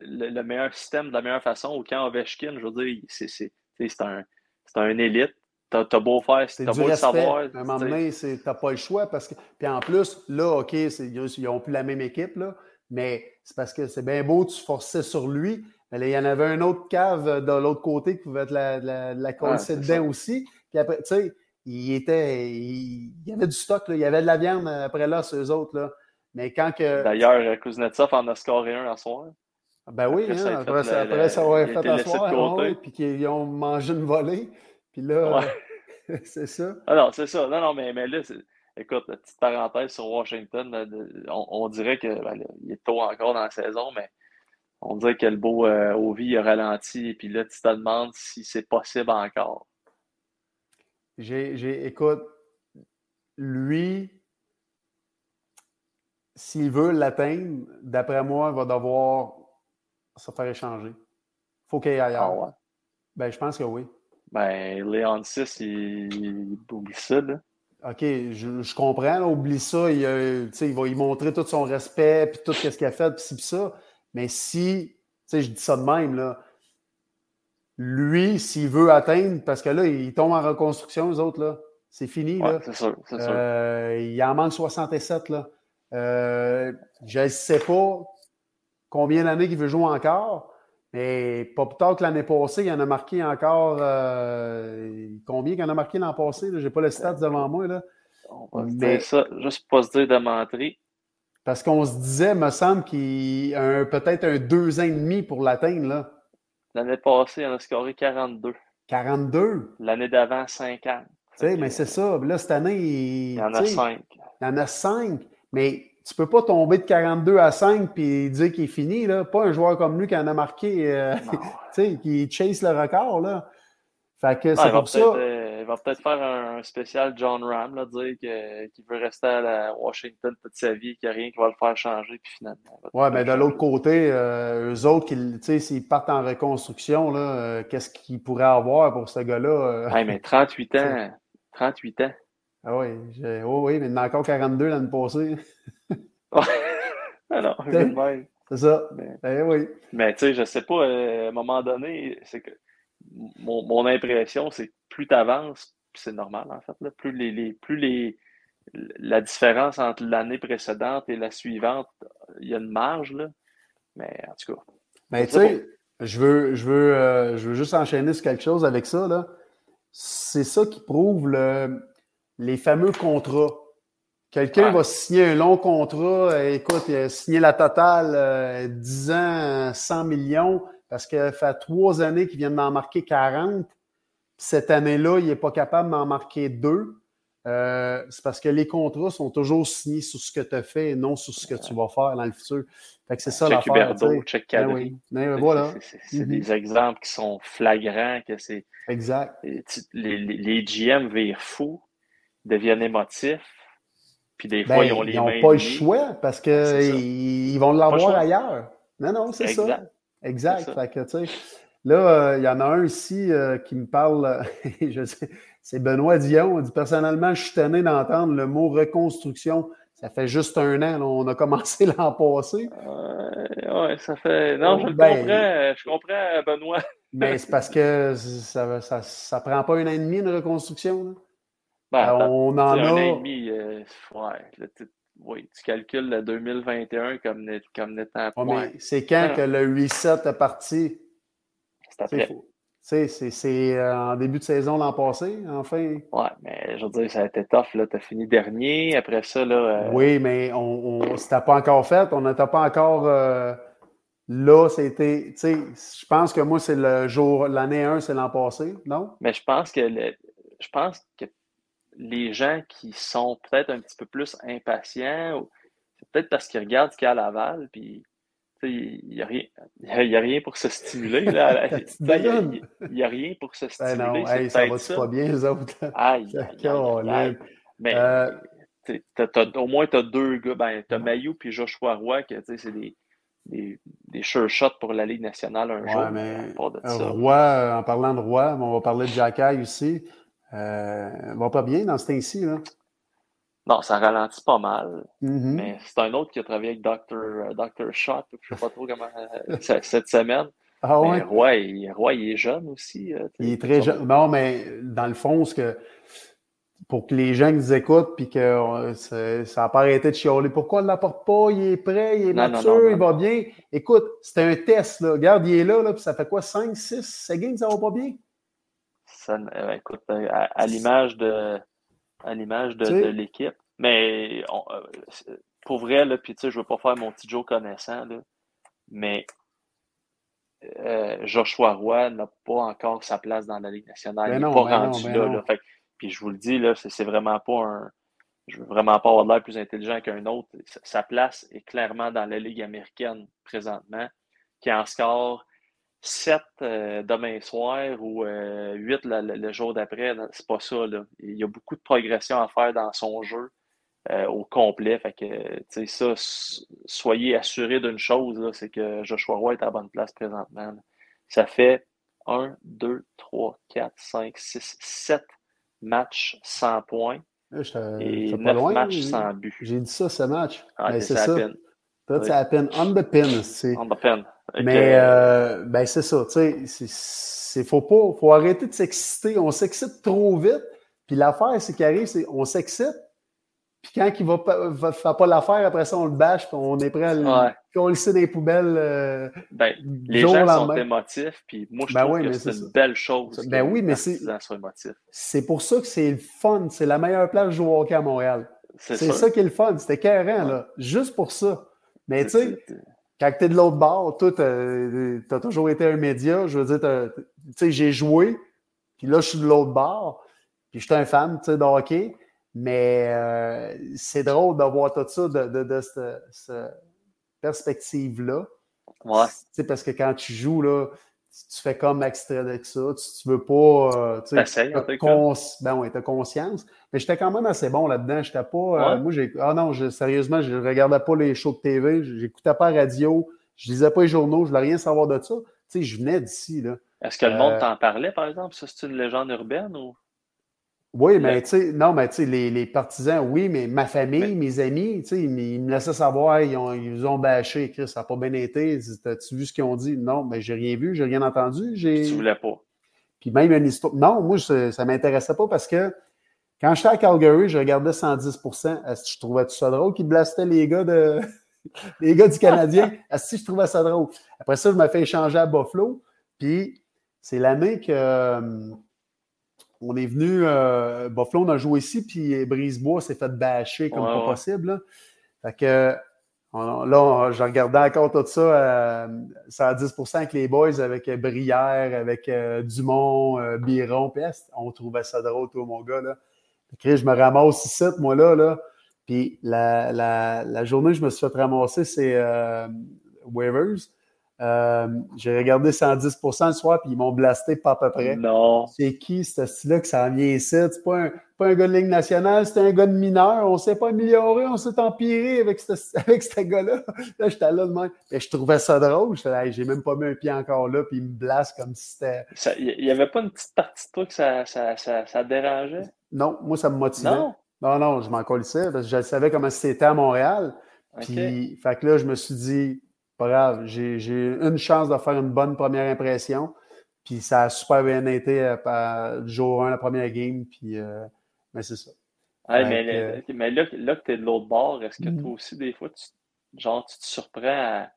le, meilleur système de la meilleure façon, ou quand Ovechkin, je veux dire, c'est un c'est un élite. T'as as beau faire, t'as beau le savoir. À un moment donné, t'as pas le choix parce que. Puis en plus, là, OK, ils n'ont plus la même équipe, là, mais c'est parce que c'est bien beau, tu forçais sur lui. Mais il y en avait un autre cave de l'autre côté qui pouvait être la, la, la dedans aussi. Puis après, tu sais, il était. Il, y avait du stock, là, il y avait de la viande après là, ces autres. Là. Mais quand que. D'ailleurs, Kuznetsov en a scoré un en soir. Ben oui, après, hein, après, ça, après ça fait asseoir, ouais, puis qu'ils ont mangé une volée. Puis là, c'est ça. Ah non, c'est ça. Non, non, mais, mais là, écoute, petite parenthèse sur Washington, on, dirait qu'il ben, est tôt encore dans la saison, mais on dirait que le beau euh, Ovi a ralenti, et puis là, tu te demandes si c'est possible encore. J'ai, écoute, lui, s'il veut l'atteindre, d'après moi, il va devoir se faire échanger. faut qu'il y ait ailleurs. Ah ouais. Ben, je pense que oui. Ben, Léon 6, il, oublie ça, là. OK, je, comprends, oublie ça. Il, il va y montrer tout son respect, puis tout ce qu'il a fait, puis ci, puis ça. Mais si, tu sais, je dis ça de même, là, lui, s'il veut atteindre, parce que là, il tombe en reconstruction, les autres, là, c'est fini, là. c'est sûr, c'est sûr. Euh, il en manque 67, là. Euh, je ne sais pas combien d'années qu'il veut jouer encore. Mais pas plus tard que l'année passée, il en a marqué encore. Euh, combien qu'il en a marqué l'an passé? Je n'ai pas le stats devant moi. Là. On va Mais, ça, juste pas se dire de mentir. Parce qu'on se disait, me semble, qu'il a peut-être un deux ans et demi pour l'atteindre. L'année passée, il en a scoré 42. 42? L'année d'avant, 50. Tu sais, mais c'est ça. Là, cette année, il, il y en a 5. Il y en a 5. Mais tu peux pas tomber de 42 à 5 puis dire qu'il est fini. Là. Pas un joueur comme lui qui en a marqué, euh, qui chase le record. Là. Fait que c'est pour ça. Euh, il va peut-être faire un spécial John Ram, là, dire qu'il veut rester à la Washington toute sa vie, qu'il n'y a rien qui va le faire changer, puis finalement. Ouais, mais de l'autre côté, euh, eux autres, s'ils partent en reconstruction, là, euh, qu'est-ce qu'ils pourraient avoir pour ce gars-là? Ouais, mais 38 ans. 38 ans. Ah oui, oh, oui, mais il en a encore 42 l'année passée. ah non, c'est ça. Mais, eh oui. Mais tu sais, je sais pas, à un moment donné, c'est que mon, impression, c'est que plus tu avances, c'est normal en fait, plus, les, plus les, la différence entre l'année précédente et la suivante, il y a une marge, là. mais en tout cas. Mais tu sais, je veux, je, veux, euh, je veux juste enchaîner sur quelque chose avec ça. Là. C'est ça qui prouve le, les fameux contrats. Quelqu'un va signer un long contrat, euh, écoute, il a signé la totale 10 euh, ans, 100 millions, parce que fait trois années qu'il vient d'en marquer 40. Cette année-là, il n'est pas capable d'en marquer deux. Euh, c'est parce que les contrats sont toujours signés sur ce que tu as fait et non sur ce que tu vas faire dans le futur. Fait que c'est ça l'affaire. Huberdo, check ben oui. Ben voilà. C'est mm-hmm. des exemples qui sont flagrants. que c'est Exact. Les, les, GM virent fous, deviennent émotifs. Puis des fois, ben, ils ont les Ils n'ont pas le choix parce qu'ils vont l'avoir ailleurs. Non, non, c'est ça. Exact. Fait que, tu sais, là, euh, il y en a un ici euh, qui me parle, je sais, c'est Benoît Dion. Il dit Personnellement, je suis tanné d'entendre le mot reconstruction. Ça fait juste un an, on a commencé l'an passé. Euh, oui, ça fait. Non, je ben, comprends, je comprends, Benoît. mais c'est parce que ça, ça, ça, prend pas un an et demi de reconstruction. Ben, on en a. Un an et demi, ouais, oui, tu calcules le 2021 comme, comme n'étant point. c'est quand que le reset est parti? C'est après. C'est euh, en début de saison l'an passé, enfin. Oui, mais je veux dire, ça a été tough. Tu as fini dernier. Après ça, là. Euh, oui, mais on, on c'était pas encore fait. On n'était pas encore. Euh, là, c'était. Tu sais, je pense que moi, c'est le jour. L'année 1, c'est l'an passé, non? Mais je pense que le, je pense que les gens qui sont peut-être un petit peu plus impatients, c'est peut-être parce qu'ils regardent ce qu'il y a à Laval, puis il n'y a, rien, y a rien pour se stimuler. Il n'y a, rien pour se ben stimuler. non, ça va pas bien, les autres. Aïe, Mais euh, au moins, tu as deux gars. Ben, tu as Mayou et Joshua Roy, qui c'est des, des, des sure shots pour la Ligue nationale un jour. Mais, Roy, en parlant de Roy, on va parler de Jacky aussi. Euh, va pas bien dans ce temps-ci. Non, ça ralentit pas mal. Mm-hmm. Mais c'est un autre qui a travaillé avec Dr. Euh, Dr. Shot, je sais pas trop comment, euh, cette semaine. Ah ouais? Roy, il, Roy, il est jeune aussi. Il est très jeune. Non, mais dans le fond, ce que, pour que les gens nous écoutent puis que ça n'a pas arrêté de chialer. Pourquoi on ne l'apporte pas? Il est prêt, il est mature, il va bien. Écoute, c'était un test. Là. Regarde, il est là, là puis ça fait quoi? 5, 6 secondes, ça va pas bien? Euh, écoute, euh, à, l'image de à l'image de, l'équipe. Mais euh, pour vrai, là, puis tu sais, je veux pas faire mon petit Joe connaissant, là, mais Joshua Roy n'a pas encore sa place dans la Ligue nationale. il n'est pas ben rendu ben là. puis je vous le dis, là, c'est vraiment pas un. Je veux vraiment pas avoir l'air plus intelligent qu'un autre. Sa place est clairement dans la Ligue américaine présentement, qui en score 7 euh, demain soir ou euh, 8 le, jour d'après, c'est pas ça. Là. Il y a beaucoup de progression à faire dans son jeu euh, au complet. Fait que, ça, soyez assurés d'une chose, c'est que Joshua Roy est à la bonne place présentement. Ça fait 1, 2, 3, 4, 5, 6, 7 matchs sans points. et 9 matchs sans but. J'ai dit ça, ce match. Ah, c'est ça. c'est à peine on the pin. On the pin. Mais euh, ben c'est ça, tu sais, c'est faut pas, faut arrêter de s'exciter. On s'excite trop vite. Puis l'affaire, c'est qui arrive, c'est on s'excite. Puis quand il va pas, va, pas l'affaire, après ça, on le bâche, puis on est prêt à le, ouais. on le sait dans les poubelles. Euh, ben, les gens sont émotifs, puis moi, je ben trouve que c'est une belle chose. Ben oui, mais c'est. C'est pour ça que c'est le fun. C'est la meilleure place de jouer au hockey à Montréal. C'est ça qui est le fun. C'était carré, là. Juste pour ça. Mais tu sais, quand tu es de l'autre bord, toi, tu as, toujours été un média. Je veux dire, tu sais, j'ai joué, puis là, je suis de l'autre bord, puis je suis un fan, tu sais, de hockey. Mais euh, c'est drôle d'avoir tout ça de, de, de cette, perspective-là. Ouais. Tu parce que quand tu joues, là, tu, fais comme extrait de ça. Tu, veux pas. Euh, tu sais, cons ben ouais, as conscience. Mais j'étais quand même assez bon là-dedans. J'étais pas. Euh, moi, j'ai. Ah non, sérieusement, je regardais pas les shows de TV. J'écoutais pas la radio. Je lisais pas les journaux. Je voulais rien savoir de ça. Tu sais, je venais d'ici, là. Est-ce que le monde t'en parlait, par exemple? Ça, c'est une légende urbaine ou? Oui, mais tu sais, non, mais tu sais, les, les, partisans, oui, mais ma famille, mes amis, tu sais, ils, me laissaient savoir, ils, ont, ils ont bâché, Chris, ça n'a pas bien été. As-tu vu ce qu'ils ont dit? Non, mais j'ai rien vu, j'ai rien entendu. Tu voulais pas. Puis même une histoire. Non, moi, ça ne m'intéressait pas parce que quand j'étais à Calgary, je regardais 110% Est-ce que je trouvais tout ça drôle qu'ils blastaient les gars de. les gars du Canadien? Est-ce que je trouvais ça drôle? Après ça, je me fais échanger à Buffalo. Puis c'est l'année que euh, on est venu, euh, Buffalo, on a joué ici, puis Brisebois s'est fait bâcher comme pas possible. Là. Fait que là, je regardais encore tout ça, euh, ça à 10% avec les boys, avec Brière, avec euh, Dumont, euh, Biron, Peste. On trouvait ça drôle, toi, mon gars. Là. Je me ramasse ici, moi, là. là. Puis la, la, la journée je me suis fait ramasser, c'est Waivers. Euh, j'ai regardé 110% le soir, puis ils m'ont blasté pas à peu près. Non. C'est qui ce style-là que ça vient ici? C'est pas un, pas un gars de Ligue nationale, c'est un gars de mineur. On s'est pas amélioré, on s'est empiré avec ce, avec ce gars-là. Là, j'étais là de même. Et je trouvais ça drôle. J'ai même pas mis un pied encore là, puis il me blaste comme si c'était. Il n'y avait pas une petite partie de toi que ça, ça, ça, ça dérangeait? Non, moi, ça me motivait. Non? Non, non, je m'en colissais parce que je savais comment c'était à Montréal. Puis, fait que là, je me suis dit, pas grave, j'ai une chance de faire une bonne première impression. Puis ça a super bien été euh, jour 1, la première game. Puis, euh, mais c'est ça. mais, mais, là, là que tu es de l'autre bord, est-ce que mm-hmm. toi aussi, des fois, tu, genre, tu te surprends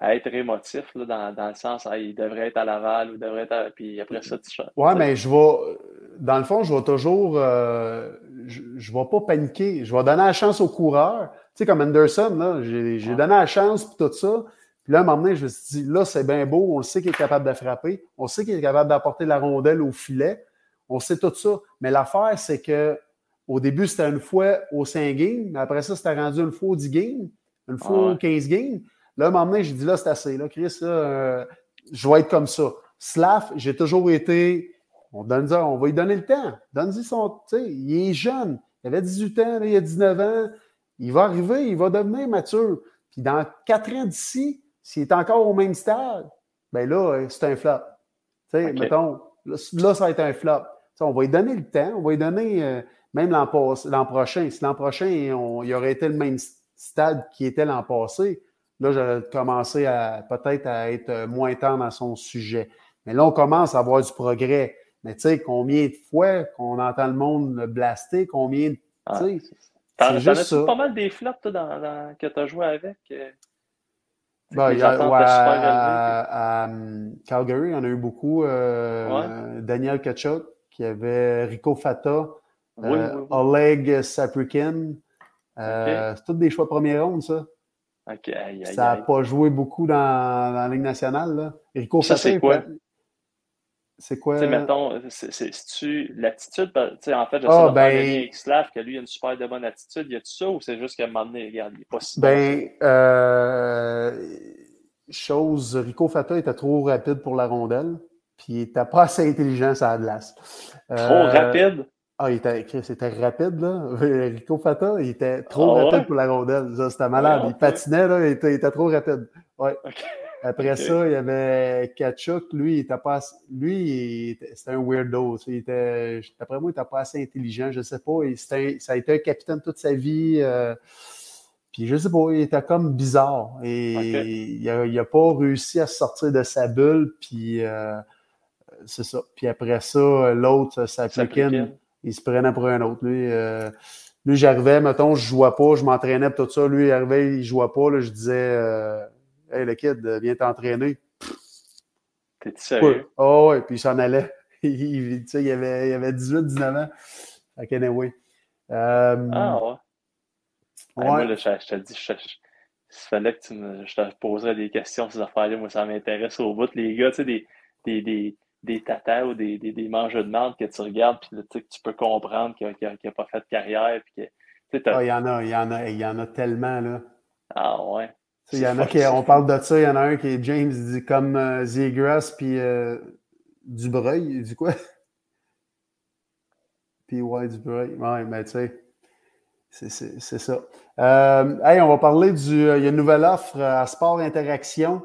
à, être émotif là, dans, dans, le sens, ah, il devrait être à Laval ou devrait être Puis après ça, tu Ouais, mais je vais. Dans le fond, je vais toujours. Euh, je ne vais pas paniquer. Je vais donner la chance aux coureurs sais, comme Anderson, là, j'ai, donné la chance pour tout ça. Puis là, à un moment donné, je me suis dit, là, c'est bien beau, on sait qu'il est capable de frapper, on sait qu'il est capable d'apporter la rondelle au filet, on sait tout ça. Mais l'affaire, c'est que au début, c'était une fois au 5 games, mais après ça, c'était rendu une fois au 10 games, une fois au 15 games. Là, à un moment donné, j'ai dit, là, c'est assez. Là, Chris, euh, je vais être comme ça. Slav, j'ai toujours été. On, donne, on va lui donner le temps. Donne-lui son. Il est jeune. Il avait 18 ans, il a 19 ans. Il va arriver, il va devenir mature. Puis dans quatre ans d'ici, s'il est encore au même stade, ben là, euh, c'est un flop. Tu sais, mettons, là, ça va être un flop. on va lui donner le temps, on va lui donner euh, même l'an prochain. Si l'an prochain, il aurait été le même stade qui était l'an passé, là, j'aurais commencé à peut-être à être moins tendre à son sujet. Mais là, on commence à avoir du progrès. Mais tu sais, combien de fois qu'on entend le monde blaster, combien de. Ah, T'en as pas mal des flops toi, dans, dans, que tu as joué avec? Euh, ben, y a, ouais, à, à, Calgary, on a eu beaucoup. Euh, Daniel Kachuk, qui avait Rico Fata, euh, Oleg Saprikin. Euh, c'est tous des choix première ronde, ça. ça n'a pas joué beaucoup dans, dans, la Ligue nationale. Là. Rico ça, c'est quoi? C'est quoi? Tu sais, mettons, c'est-tu l'attitude? En fait, je sais oh, ben, Slav que lui, il a une super de bonne attitude. Y a-tu ça ou c'est juste qu'à un moment donné, regarde, il n'est pas si Ben, euh, chose, Rico Fata était trop rapide pour la rondelle, puis il n'était pas assez intelligent sur la glace. trop euh, rapide? Ah, il était, c'était rapide, là. Rico Fata, il était trop ah rapide pour la rondelle. C'était malade. il patinait, là, il était, il était, trop rapide. Ouais. Après ça, il y avait Kachuk. Lui, il était pas lui, c'était un weirdo. Il était, après moi, il n'était pas assez intelligent. Je ne sais pas. ça a été un capitaine toute sa vie. Euh, puis je sais pas, il était comme bizarre. Et il n'a pas réussi à sortir de sa bulle. Puis euh, c'est ça. Puis après ça, l'autre, Saplikin, il se prenait pour un autre. Lui, euh, lui j'arrivais, mettons, je ne jouais pas, je m'entraînais tout ça. Lui, il arrivait, il ne jouait pas. Là, je disais Hey, le kid, viens t'entraîner. T'es-tu sérieux? Oh, ouais, puis il s'en allait. il, il, avait, il avait 18, 19 ans. Fait anyway. Euh, ah, ouais. ouais. moi, là, je, je te dis, je, il fallait que tu me, je te poserais des questions sur ces affaires-là. Moi, ça m'intéresse au bout. Les gars, tu sais, des, des, des, des tatas ou des, des, des mangeurs de merde que tu regardes, puis tu, tu peux comprendre qu'il n'a pas fait de carrière. Puis que, ah, il y en a, il y en a, il y en a tellement, là. Ah ouais. Il y en a qui, on parle de ça, il y en a un qui est James, dit comme euh, Zegras, puis euh, Dubreuil, il dit quoi? Puis ouais, Dubreuil. Ouais, mais tu sais. C'est ça. Euh, hey, on va parler du. Euh, il y a une nouvelle offre à Sport Interaction.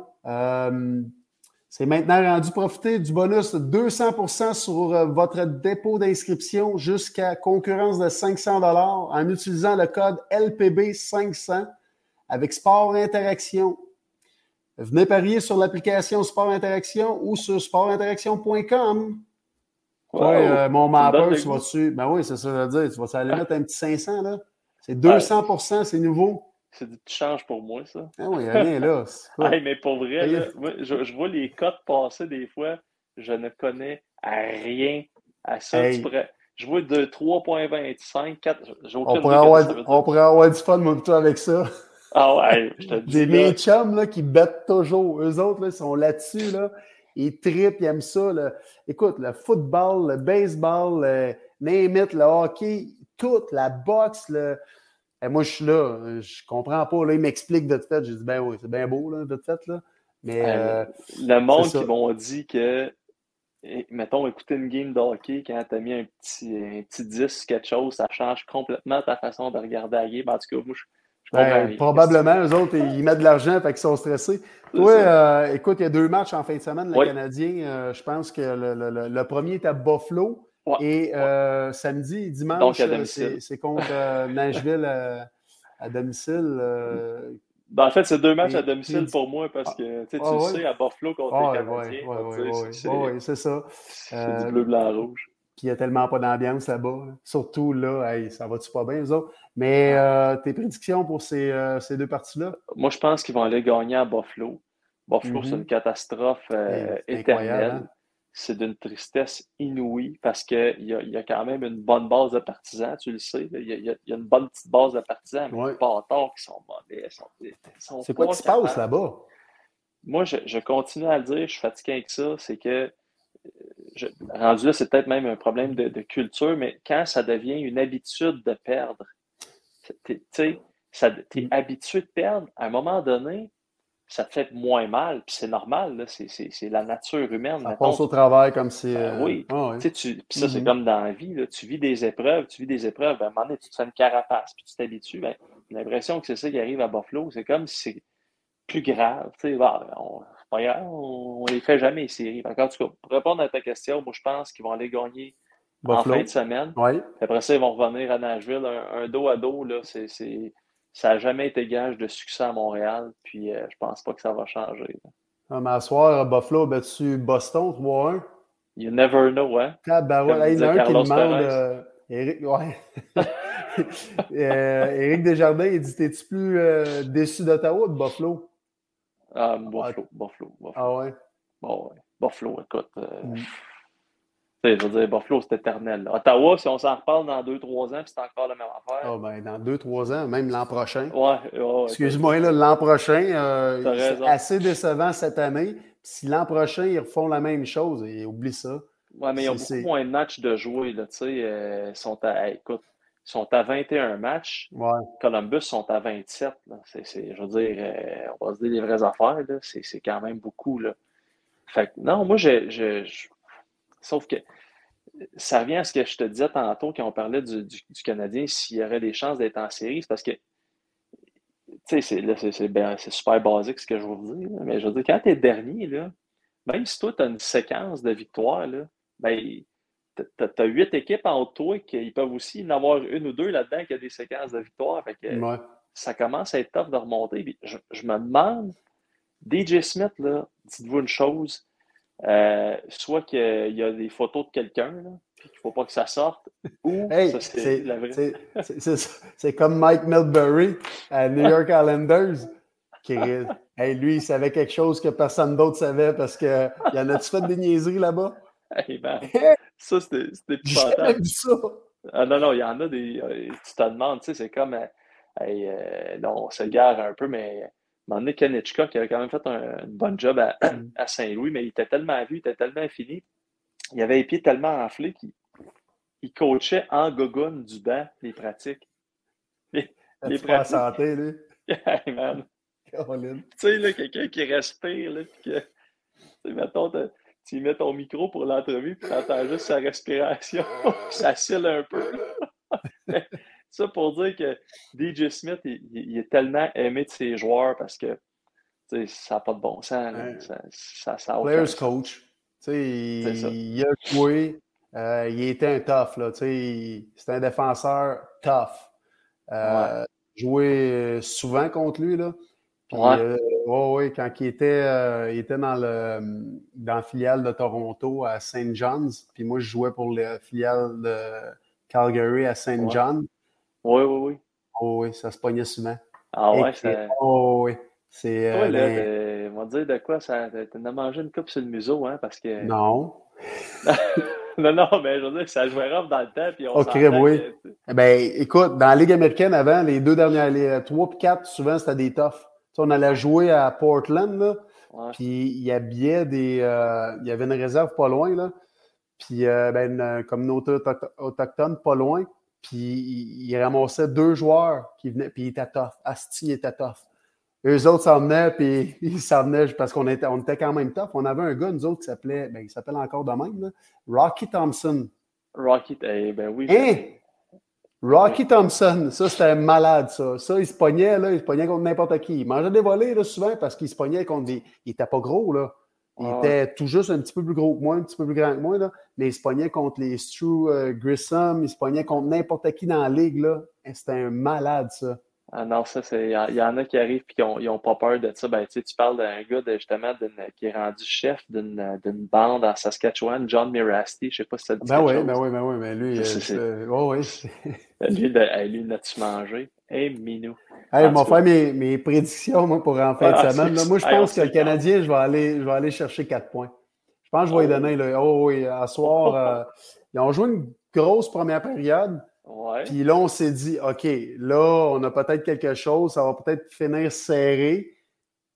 C'est maintenant rendu profiter du bonus de 200% sur votre dépôt d'inscription jusqu'à concurrence de 500 en utilisant le code LPB500 avec Sport Interaction. Venez parier sur l'application Sport Interaction ou sur sportinteraction.com. Oui, mon mapper, tu vas dessus. Ben oui, c'est ça que je veux dire. Tu vas aller mettre un petit 500 là? C'est 200% c'est nouveau. C'est du change pour moi, ça. Ah oui, rien là. mais pour vrai, je, vois les cotes passer des fois. Je ne connais rien à ça. je vois de 3.25, 4. On pourrait, avoir, on pourrait avoir du fun, mon avec ça. Ah ouais, je te dis. J'ai mes chums là, qui bêtent toujours. Eux autres, là, ils sont là-dessus. Là. Ils tripent, ils aiment ça. Écoute, le football, le baseball, le, name le hockey, toute la boxe, le, et moi, je suis là, je comprends pas. Là, il m'explique vite fait. J'ai dit, ben oui, c'est bien beau, là, vite fait. Là. Mais, euh, le monde qui m'ont dit que, mettons, écouter une game de hockey, quand tu as mis un petit, un petit disque, quelque chose, ça change complètement ta façon de regarder la game. En tout cas, moi, je, ben, probablement, eux autres, ils mettent de l'argent, fait qu'ils sont stressés. Oui, euh, écoute, il y a deux matchs en fin de semaine, les Canadiens. Euh, je pense que le, le, le, premier est à Buffalo. Et euh, samedi dimanche, c'est contre euh, Nashville à, domicile. Euh, ben, en fait, c'est deux matchs à domicile pour moi parce que tu ah, sais, à Buffalo contre les Canadiens. Oui, c'est ça. C'est du bleu, blanc, rouge. Puis il n'y a tellement pas d'ambiance là-bas. Surtout là, ça va-tu pas bien, eux autres? Mais tes prédictions pour ces, ces deux parties-là? Moi, je pense qu'ils vont aller gagner à Buffalo. Buffalo, c'est mm-hmm. une catastrophe éternelle. Hein? c'est d'une tristesse inouïe parce qu'il y a, y a quand même une bonne base de partisans, tu le sais. Il y a, y a une bonne petite base de partisans, mais les bâtards qui sont mauvais. c'est quoi qui se passe là-bas? Moi, je, je, continue à le dire, je suis fatigué avec ça, c'est que je, rendu là, c'est peut-être même un problème de, de, culture, mais quand ça devient une habitude de perdre, tu sais, tu es habitué de perdre, à un moment donné, ça te fait moins mal, puis c'est normal, c'est la nature humaine. Ça passe au travail comme si. Ben euh, oui. Ah puis ça, c'est mm-hmm. comme dans la vie, là, tu vis des épreuves, tu vis des épreuves, à un moment donné, tu te fais une carapace, puis tu t'habitues. Ben, j'ai l'impression que c'est ça qui arrive à Buffalo. C'est comme si c'est plus grave. Bah, on, pas grave, on, les fait jamais, les séries. En tout cas, pour répondre à ta question, moi, je pense qu'ils vont aller gagner en fin de semaine. Après ça, ils vont revenir à Nashville, un, un dos à dos. C'est ça n'a jamais été gage de succès à Montréal, puis euh, je pense pas que ça va changer. Ah, mais à soir, Buffalo a battu Boston 3-1. You never know, hein? Ah, ben ouais, il y en a un qui demande. Euh, Eric, ouais. euh, Desjardins, il dit T'es-tu plus euh, déçu d'Ottawa ou de Buffalo? Ah, Buffalo, Buffalo, Buffalo. Ah ouais Bon, ouais. Buffalo, écoute. Mm je veux dire, Buffalo, c'est éternel. Ottawa, si on s'en reparle dans 2-3 ans, c'est encore la même affaire. Oh, ben, dans 2-3 ans, même l'an prochain. Ouais, Excuse-moi, l'an prochain, euh, c'est assez décevant cette année. Si l'an prochain, ils refont la même chose, et oublie ça. Oui, mais ils ont beaucoup moins de matchs de jouer. Là, euh, ils sont à, écoute, sont à 21 matchs. Columbus sont à 27. Là. je veux dire, euh, on va se dire les vraies affaires. C'est, quand même beaucoup. Là. Fait non, moi, je, je Sauf que ça revient à ce que je te disais tantôt quand on parlait du, Canadien, s'il y aurait des chances d'être en série, c'est parce que, tu sais, c'est super basique ce que je veux vous dire, mais je veux dire, quand tu es dernier, là, même si toi, tu as une séquence de victoires, là, ben, tu as huit équipes en toi qui peuvent aussi en avoir une ou deux là-dedans qui a des séquences de victoires. Ça commence à être tough de remonter. Je, je, me demande, DJ Smith, dites-vous une chose, euh, soit qu'il y a des photos de quelqu'un, qu'il ne faut pas que ça sorte, ou c'est C'est comme Mike Milbury à New York Islanders. Qui, hey, lui, il savait quelque chose que personne d'autre savait parce qu'il y en a-tu fait des niaiseries là-bas? Hey, ben, ça, c'était pas ça. Ah non, non, il y en a des. Euh, tu te demandes, tu sais, c'est comme. Euh, euh, là, on se gare un peu, mais à un moment donné, Ken Hitchcock avait quand même fait un, bon job à, mm. à Saint-Louis, mais il était tellement vu, il était tellement fini. Il avait les pieds tellement enflés qu'il il coachait en gogoune du banc les pratiques. Les, les pratiques. santé, lui. hey, man. Tu sais, là, quelqu'un qui respire, là, puis que, tu sais, mettons, tu mets ton micro pour l'entrevue, puis tu entends juste sa respiration, ça cille un peu. ça pour dire que DJ Smith, il, est tellement aimé de ses joueurs parce que ça n'a pas de bon sens. Ça, ça, Players coach. Il, il, a joué, euh, il était un tough. C'est un défenseur tough. Euh, Joué souvent contre lui. Là. Euh, oui, quand il était, euh, il était dans, le, dans la filiale de Toronto à St. John's, puis moi, je jouais pour la filiale de Calgary à St. John. Oui, oui, oui. Oh, oui, ça se pognait souvent. Ah ouais, c'est... Oh, oui. C'est. Euh, les... on va dire de quoi ça. T'as mangé une coupe sur le museau, hein, parce que. Non. non, non, mais je veux dire, ça jouait rough dans le temps. Puis on OK, oui. Eh ben, écoute, dans la Ligue américaine avant, les deux dernières, les trois puis quatre, souvent, c'était des toughs on allait jouer à Portland, là, puis il y avait des. Euh, il y avait une réserve pas loin, là, puis euh, ben, une communauté autochtone pas loin, puis il, ramassait deux joueurs qui venaient, puis il était tough. Asti était tough. Eux autres s'en venaient, puis ils s'en venaient parce qu'on était, on était quand même tough. On avait un gars, nous autres, qui s'appelait, ben, il s'appelle encore de même, là, Rocky Thompson. Rocky, eh ben oui. Rocky Thompson, ça c'était malade, ça. Ça, il se pognait, là, il se pognait contre n'importe qui. Il mangeait des volets là, souvent parce qu'il se pognait contre des. Il était pas gros, là. Il ah. était tout juste un petit peu plus gros que moi, un petit peu plus grand que moi, là. Mais il se pognait contre les Stu euh, Grissom, il se pognait contre n'importe qui dans la ligue, là. C'était un malade, ça. Ah non, ça, c'est. Il y, en a qui arrivent et qui n'ont pas peur de ça. Ben, tu parles d'un gars justement qui est rendu chef d'une bande à Saskatchewan, John Mirasti. Je ne sais pas si ça dit ben oui, Ben oui, ben oui, mais lui, euh, oh, oui. lui, de, lui, tu mangé? Hey, Minou. Hey, m'a fait mes, mes, prédictions, moi, pour en fin de ah, semaine. moi, je pense que le Canadien, je vais, aller, je vais aller chercher quatre points. Je pense que je vais lui oh. donner. Là, oh oui, à soir, euh, ils ont joué une grosse première période. Puis là, on s'est dit, OK, là, on a peut-être quelque chose, ça va peut-être finir serré.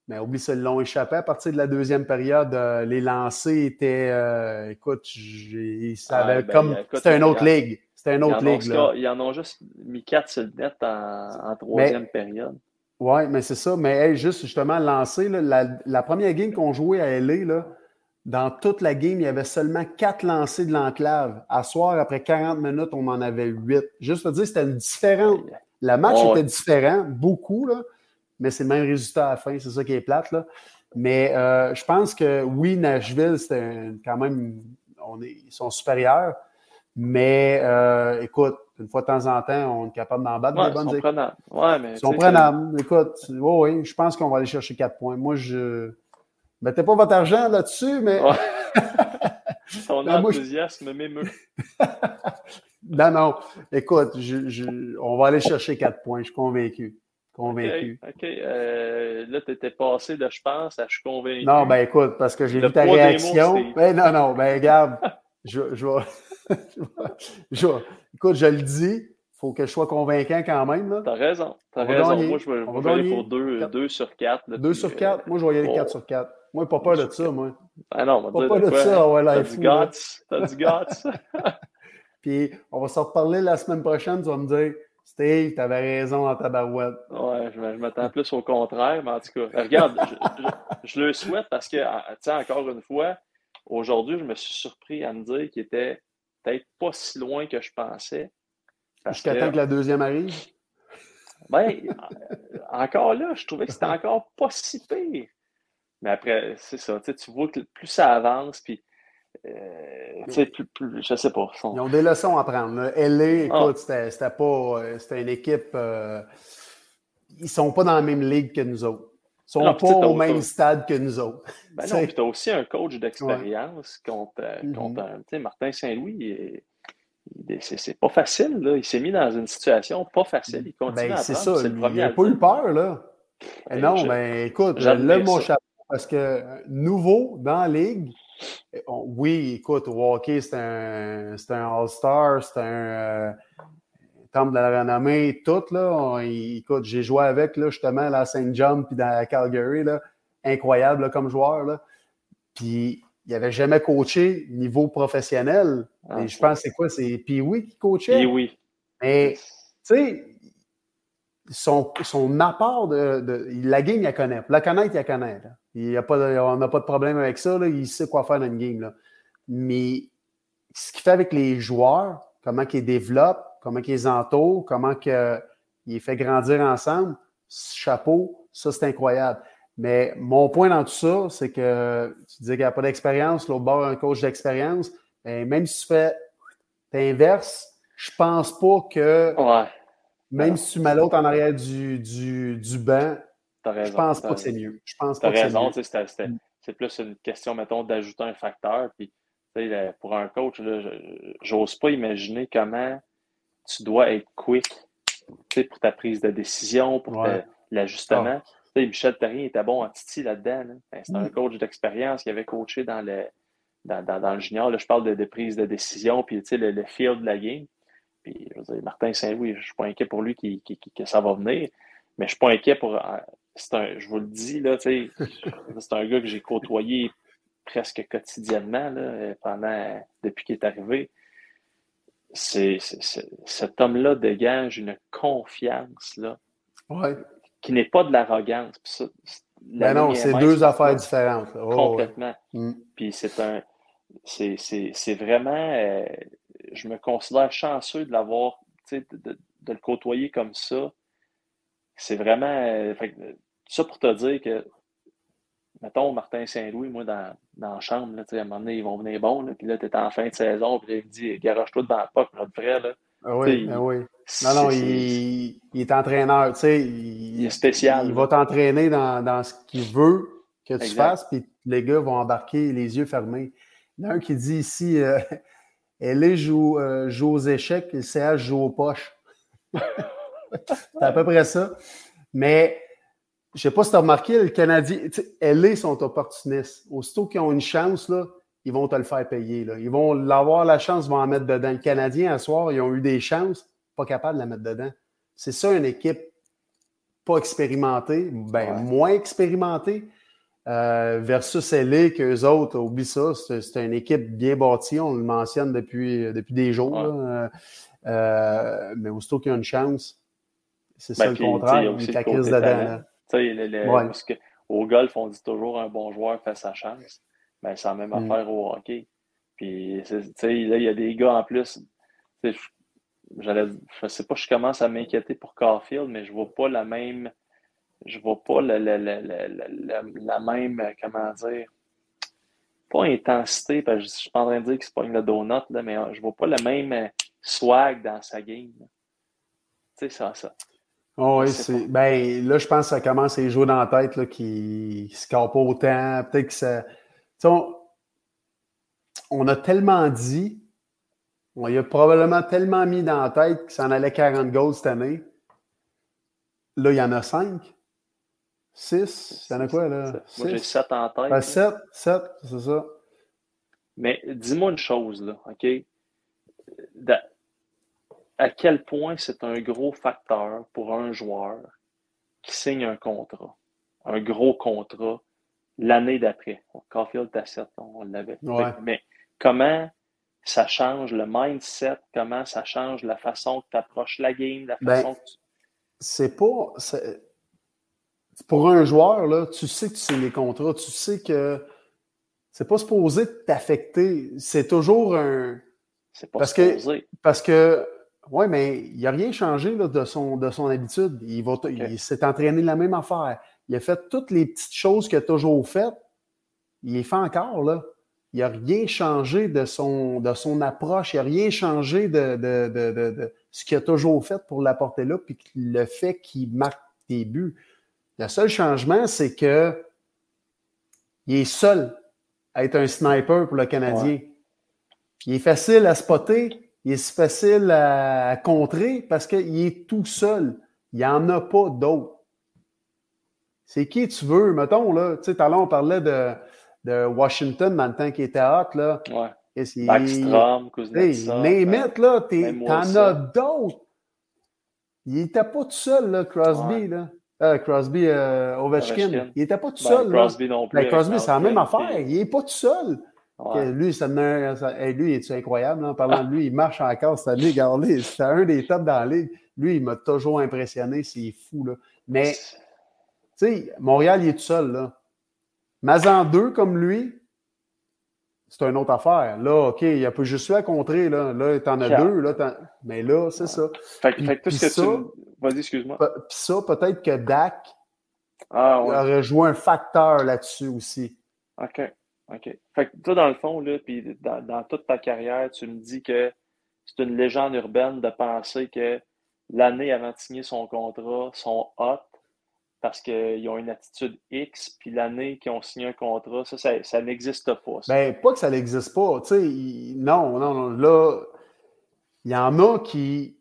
Mais oublie ça, ils l'ont échappé. À partir de la deuxième période, euh, les lancers étaient. Euh, écoute, ça avait ben, comme. C'était une autre ligue. C'était une autre ligue. Là. Ils en ont juste mis quatre sur le net en, troisième période. Oui, mais c'est ça. Mais juste justement, lancer, la, la, première game qu'on jouait à LA, là, dans toute la game, il y avait seulement quatre lancers de l'enclave. À soir, après 40 minutes, on en avait huit. Juste pour dire, c'était différent. Le match était différent, beaucoup, là, mais c'est le même résultat à la fin. C'est ça qui est plate. Là. Mais euh, je pense que oui, Nashville, c'était quand même. On est, ils sont supérieurs. Mais euh, écoute, une fois de temps en temps, on est capable d'en battre des bonnes équipes. Ouais, mais ils sont prenables. Écoute, oui, oui, je pense qu'on va aller chercher quatre points. Moi, je Mettez pas votre argent là-dessus, mais. Ton ben, enthousiasme m'émeut. non, non. Écoute, on va aller chercher quatre points, je suis convaincu. Convaincu. OK. Euh, là, tu étais passé de je pense à je suis convaincu. Non, ben écoute, parce que j'ai vu ta réaction. ben non, non, ben regarde. je, je, je, écoute, je le dis, il faut que je sois convaincant quand même. Tu as raison. T'as raison. Moi, je vais, aller pour 2 sur 4. 2 sur 4. Euh, moi, je vais y aller 4 sur 4. Moi, pas peur de ça, moi. Ah non, on va pas peur de, ça, ouais, T'as du guts. T'as du guts. Puis, on va s'en reparler la semaine prochaine. Tu vas me dire, Steve, t'avais raison dans ta barouette. Ouais, je m'attends plus au contraire, mais en tout cas, regarde, je, le souhaite parce que, ah, tu sais, encore une fois, aujourd'hui, je me suis surpris à me dire qu'il était peut-être pas si loin que je pensais. Jusqu'à temps que la deuxième arrive? Ben, encore là, je trouvais que c'était encore pas si pire. Mais après, c'est ça, tu vois que plus ça avance, puis euh, tu sais, plus, plus, je sais pas. Ils ont des leçons à prendre. LA, ah. écoute, c'était pas. Euh, c'était une équipe. Euh, ils sont pas dans la même ligue que nous autres. Ils sont pas au même stade que nous autres. Ben non, puis tu as aussi un coach d'expérience contre, mm-hmm. contre Martin Saint-Louis. C'est pas facile, là. Il s'est mis dans une situation pas facile. Il continue ben, à. C'est ça. il n'a pas eu peur, là. Ben, non, je, ben écoute, lève mon chapeau parce que nouveau dans la ligue, oui, écoute, Walker, c'est un, un All-Star, c'est un, euh, temple de la renommée, tout. Là, écoute, j'ai joué avec là, justement là, à Saint John puis dans Calgary. Là, incroyable comme joueur. Là. Puis il n'avait jamais coaché niveau professionnel. Ah, et je pense c'est quoi? C'est Pee-Wee qui coachait? Pee-Wee. Mais, tu sais, son, son apport de, La game, il la connaît. la connaître, il la connaît. Il y a pas on n'a pas de problème avec ça. Là. Il sait quoi faire dans une game. Là. Mais ce qu'il fait avec les joueurs, comment il développe, comment il les entoure, comment il les fait grandir ensemble, chapeau, ça, c'est incroyable. Mais mon point dans tout ça, c'est que tu disais qu'il n'y a pas d'expérience, l'autre bord, un coach d'expérience. Ben, même si tu fais l'inverse, je pense pas que même si tu mets l'autre en arrière du, du, du banc, je pense pas que c'est mieux. Je pense pas raison, mm. c'est plus une question, mettons, d'ajouter un facteur. Puis, pour un coach, j'ose pas imaginer comment tu dois être quick pour ta prise de décision, pour l'ajustement. Ah. Michel Terrien était bon en Titi là-dedans. Ben, c'est un mm. coach d'expérience qui avait coaché dans le, dans, le junior. Là, je parle de, prise de décision, puis le, le field de la game. Puis, je veux dire, Martin Saint-Louis, je ne suis pas inquiet pour lui qui, que ça va venir, mais je ne suis pas inquiet pour. Euh, un, je vous le dis, là, c'est un gars que j'ai côtoyé presque quotidiennement là, pendant, depuis qu'il est arrivé. C'est, cet homme-là dégage une confiance là, qui n'est pas de l'arrogance. Ben non, c'est deux affaires différentes. Oh, complètement. Mm. Puis c'est un. C'est vraiment. Euh, je me considère chanceux de l'avoir, de, de, de, le côtoyer comme ça. C'est vraiment. Euh, ça pour te dire que, mettons, Martin Saint-Louis, moi, dans, dans la chambre, là, à un moment donné, ils vont venir bons, là, puis là, tu es en fin de saison, puis il me dit, garoche-toi devant la POC, notre frère, là. Ah oui, ah oui. Non, non, il, il, est entraîneur, tu sais. Il, il, est spécial. Il va t'entraîner dans, dans, ce qu'il veut que tu fasses, puis les gars vont embarquer les yeux fermés. Il y en a un qui dit ici, euh, elle joue, euh, joue aux échecs et le CH joue aux poches. c'est à peu près ça. Mais je ne sais pas si tu as remarqué, le Canadien, LA sont opportunistes. Aussitôt qu'ils ont une chance, là, ils vont te le faire payer. Là. Ils vont avoir la chance, ils vont en mettre dedans. Le Canadien, à soir, ils ont eu des chances, pas capables de la mettre dedans. C'est ça une équipe pas expérimentée, ben, moins expérimentée. Euh, versus LA, qu'eux autres, oublie ça, c'est une équipe bien bâtie, on le mentionne depuis, depuis des jours. Euh, euh, mais aussitôt qu'il y a une chance, c'est ça ben, le contraire, il la crise dedans. Parce que, au golf, on dit toujours un bon joueur fait sa chance. Mais ben, c'est la même mm. affaire au hockey. Puis, là, il y a des gars en plus. Je ne sais pas, je commence à m'inquiéter pour Carfield, mais je ne vois pas la même je vois pas la, la, la, la, même, comment dire, pas intensité, parce que je suis pas en train de dire que c'est pas une donut, là, mais je vois pas le même swag dans sa game. Tu sais, ça, ça. Oh oui, c'est. Ben, là, je pense que ça commence à y jouer dans la tête, là, qui ne score pas autant. Peut-être que ça. On... on a tellement dit, on y a probablement tellement mis dans la tête que ça en allait 40 goals cette année. Là, il y en a 5. 6, il y en a quoi là? Moi, j'ai 7 en tête. 7, 7, c'est ça. Mais dis-moi une chose, là, OK? À quel point c'est un gros facteur pour un joueur qui signe un contrat, un gros contrat, l'année d'après. Caulfield 7, on l'avait. Mais comment ça change le mindset, comment ça change la façon que tu approches la game, la ben, façon que tu... C'est pas pour un joueur, là, tu sais que tu signes les contrats, tu sais que c'est pas supposé t'affecter. C'est toujours un. C'est pas parce supposé. Que, parce que, ouais, mais il n'a rien changé là, de, son, de son habitude. Il, va il s'est entraîné la même affaire. Il a fait toutes les petites choses qu'il a toujours faites. Il les fait encore, là. Il n'a rien changé de son, de son approche. Il n'a rien changé de, de, de ce qu'il a toujours fait pour l'apporter là, puis le fait qu'il marque des buts. Le seul changement, c'est que il est seul à être un sniper pour le Canadien. Il est facile à spotter, il est facile à contrer parce qu'il est tout seul. Il n'y en a pas d'autres. C'est qui tu veux, mettons, là. Tu sais, tout à l'heure, on parlait de, de, Washington dans le temps qui était hot, là. Ouais. Backstrom, Kuznetsov. Hey, là, t'en as d'autres. il n'était pas tout seul, là, Crosby. Là. Euh, Crosby, euh, Ovechkin. Il n'était pas tout ben, seul. Crosby non plus. Ben, Crosby, c'est la même affaire. Il n'est pas tout seul. Lui, ça, lui, il est incroyable. En parlant de lui, il marche encore cette année. Regardez, c'est un des tops dans la ligue. Lui, il m'a toujours impressionné. C'est fou. Là. Mais, tu sais, Montréal, il est tout seul. Là. Mazan 2, comme lui, c'est une autre affaire. Là, OK, il n'y a pas juste à contrer. Là, là tu en as deux. Là, mais là, c'est ça. Fait, fait que ça, Vas-y, excuse-moi. Puis ça, peut-être que Dak ah, aurait joué un facteur là-dessus aussi. OK. OK. Fait que toi, dans le fond, là, puis dans, toute ta carrière, tu me dis que c'est une légende urbaine de penser que l'année avant de signer son contrat sont hot parce qu'ils ont une attitude X, puis l'année qu'ils ont signé un contrat, ça, ça, n'existe pas. Ça. Ben, pas que ça n'existe pas. Tu sais, non, non, non. Là, il y en a qui.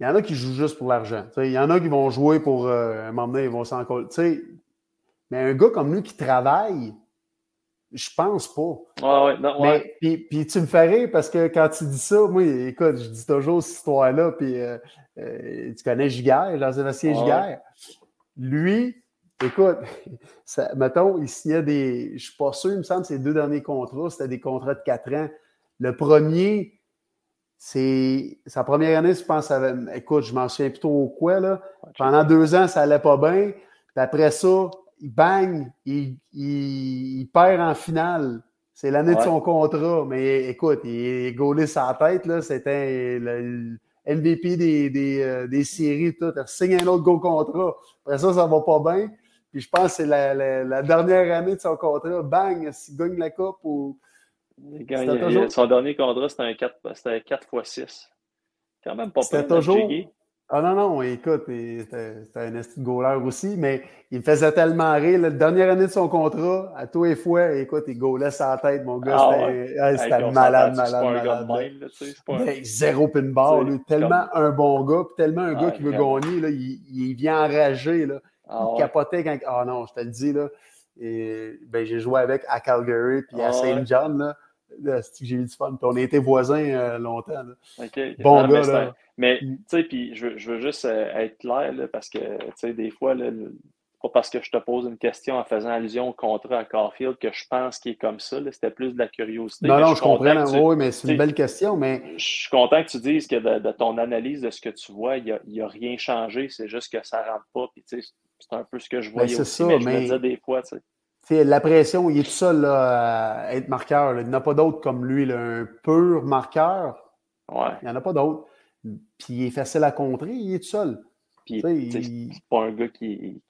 Il y en a qui jouent juste pour l'argent. Il y en a qui vont jouer pour euh, un moment donné, ils vont s'en sais Mais un gars comme lui qui travaille, je pense pas. Ah ouais, non, ouais. Mais, puis, tu me fais rire parce que quand tu dis ça, moi, écoute, je dis toujours cette histoire-là, puis euh, euh, tu connais Giguère, Jean-Sébastien ah Giguère? Lui, écoute, ça, mettons, il signait des. Je ne suis pas sûr, il me semble, ses deux derniers contrats, c'était des contrats de quatre ans. Le premier, c'est sa première année, je pense, écoute, je m'en souviens plutôt au quoi, là. Pendant deux ans, ça allait pas bien. Puis après ça, bang, il, il, perd en finale. C'est l'année de son contrat. Mais écoute, il est gaulé sa tête. Là. C'était le, MVP des, des, euh, des, séries. Tout. Il signe un autre gros contrat. Après ça, ça va pas bien. Puis je pense que c'est la, la, dernière année de son contrat. Bang, s'il gagne la coupe ou. Son dernier contrat, c'était un 4, 4 x 6. Quand même pas C'était toujours. Ah non, non, écoute, c'était un esti de goaler aussi, mais il me faisait tellement rire. La dernière année de son contrat, à tous les fois, écoute, il gaulait sa tête, mon gars. Ah c'était malade, malade, malade. Zéro pinball, lui. Tellement un bon gars, puis tellement un gars qui veut gagner, là, il, il, vient enragé. Là. Ah il capotait quand. Ah non, je te le dis, là. Et, ben, j'ai joué avec à Calgary puis à Saint John. Là j'ai eu du fun? on a été voisins euh, longtemps. Bon gars, là. Mais, mm. tu sais, puis je, veux juste euh, être clair, parce que, tu sais, des fois, pas parce que je te pose une question en faisant allusion au contrat à Carfield que je pense qu'il est comme ça. C'était plus de la curiosité. Non, non, je, comprends. oui, mais c'est une belle question. Mais... Je suis content que tu dises que de, ton analyse de ce que tu vois, il n'y a, rien changé. C'est juste que ça ne rentre pas. Puis, c'est un peu ce que je ben, voyais aussi. Ça, mais, je me disais des fois, tu sais la pression, il est tout seul à être marqueur. Il n'y en a pas d'autres comme lui, un pur marqueur. Ouais. Il n'y en a pas d'autres. Puis il est facile à contrer, il est tout seul. Puis c'est pas un gars qui,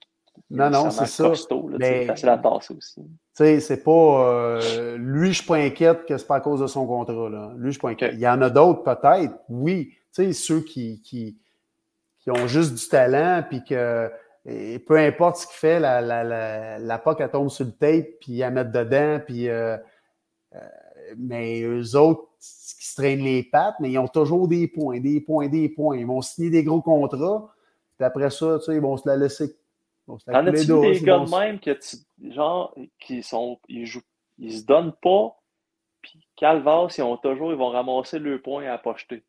non, non, c'est ça. C'est facile à passer aussi. c'est pas. Euh, lui, je suis pas inquiète que c'est pas à cause de son contrat. Là. Lui, je suis pas inquiète. Il y en a d'autres, peut-être, oui. Tu sais, ceux qui, qui, qui, ont juste du talent, puis que et peu importe ce qu'il fait, la, la, la, la POC, elle tombe sur le tape, puis à mettre dedans, puis euh, euh, mais eux autres qui se traînent les pattes, mais ils ont toujours des points, des points, des points. Ils vont signer des gros contrats, puis après ça, tu sais, ils vont se la laisser. T'en as-tu des gars de même que genre, qui sont, ils jouent, ils se donnent pas, puis Calvas, ils ont toujours, ils vont ramasser le point à pocheter.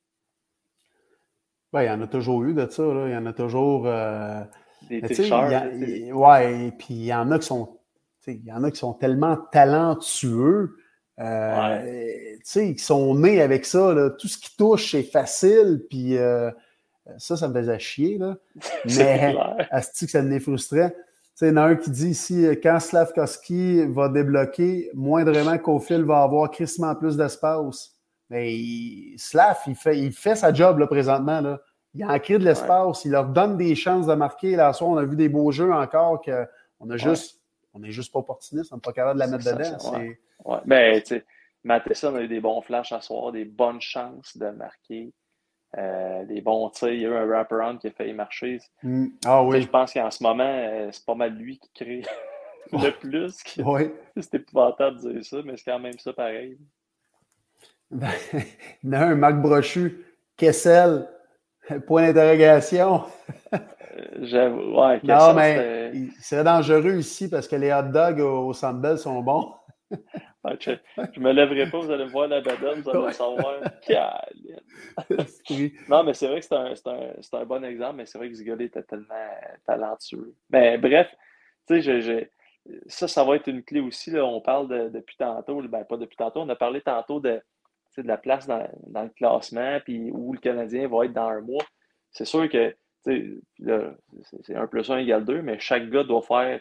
Ben, il y en a toujours eu de ça, là. Il y en a toujours. Euh, ouais, puis il y en a qui sont, il y en a qui sont tellement talentueux, euh, qui sont nés avec ça. Là. Tout ce qui touche, c'est facile, puis euh, ça, ça me faisait chier. Là. Mais que ça me frustrait. Il y en a un qui dit ici, quand Slavkovski va débloquer, moindrement qu'Ophil va avoir crissement plus d'espace. Mais Slav, il fait, il fait sa job là, présentement. Là il en crée de l'espace, il leur donne des chances de marquer. Là, soir, on a vu des beaux jeux encore qu'on a juste, on n'est juste pas opportuniste, on n'est pas capable de la mettre dedans. Ouais. ouais. Mais tu sais, Matheson a eu des bons flashs à soir, des bonnes chances de marquer. Euh, des bons tirs. Il y a eu un wraparound qui a failli marcher. Mm. Ah oui. Je pense qu'en ce moment, euh, c'est pas mal lui qui crée le plus. Oui. C'est épouvantable de dire ça, mais c'est quand même ça pareil. Ben, il y a un Marc Brochu, Kessel, Point d'interrogation. Euh, j'avoue, ouais. Non, mais il serait dangereux ici parce que les hot dogs au, au Sandbell sont bons. je ne me lèverai pas, vous allez me voir la badone, vous allez me savoir. non, mais c'est vrai que c'est un, un, un, bon exemple, mais c'est vrai que Zigolé était tellement talentueux. Mais bref, tu sais, ça, ça va être une clé aussi. Là. On parle de, depuis tantôt, ben pas depuis tantôt, on a parlé tantôt de, de la place dans, dans, le classement, puis où le Canadien va être dans un mois. C'est sûr que c'est un plus un égale deux, mais chaque gars doit faire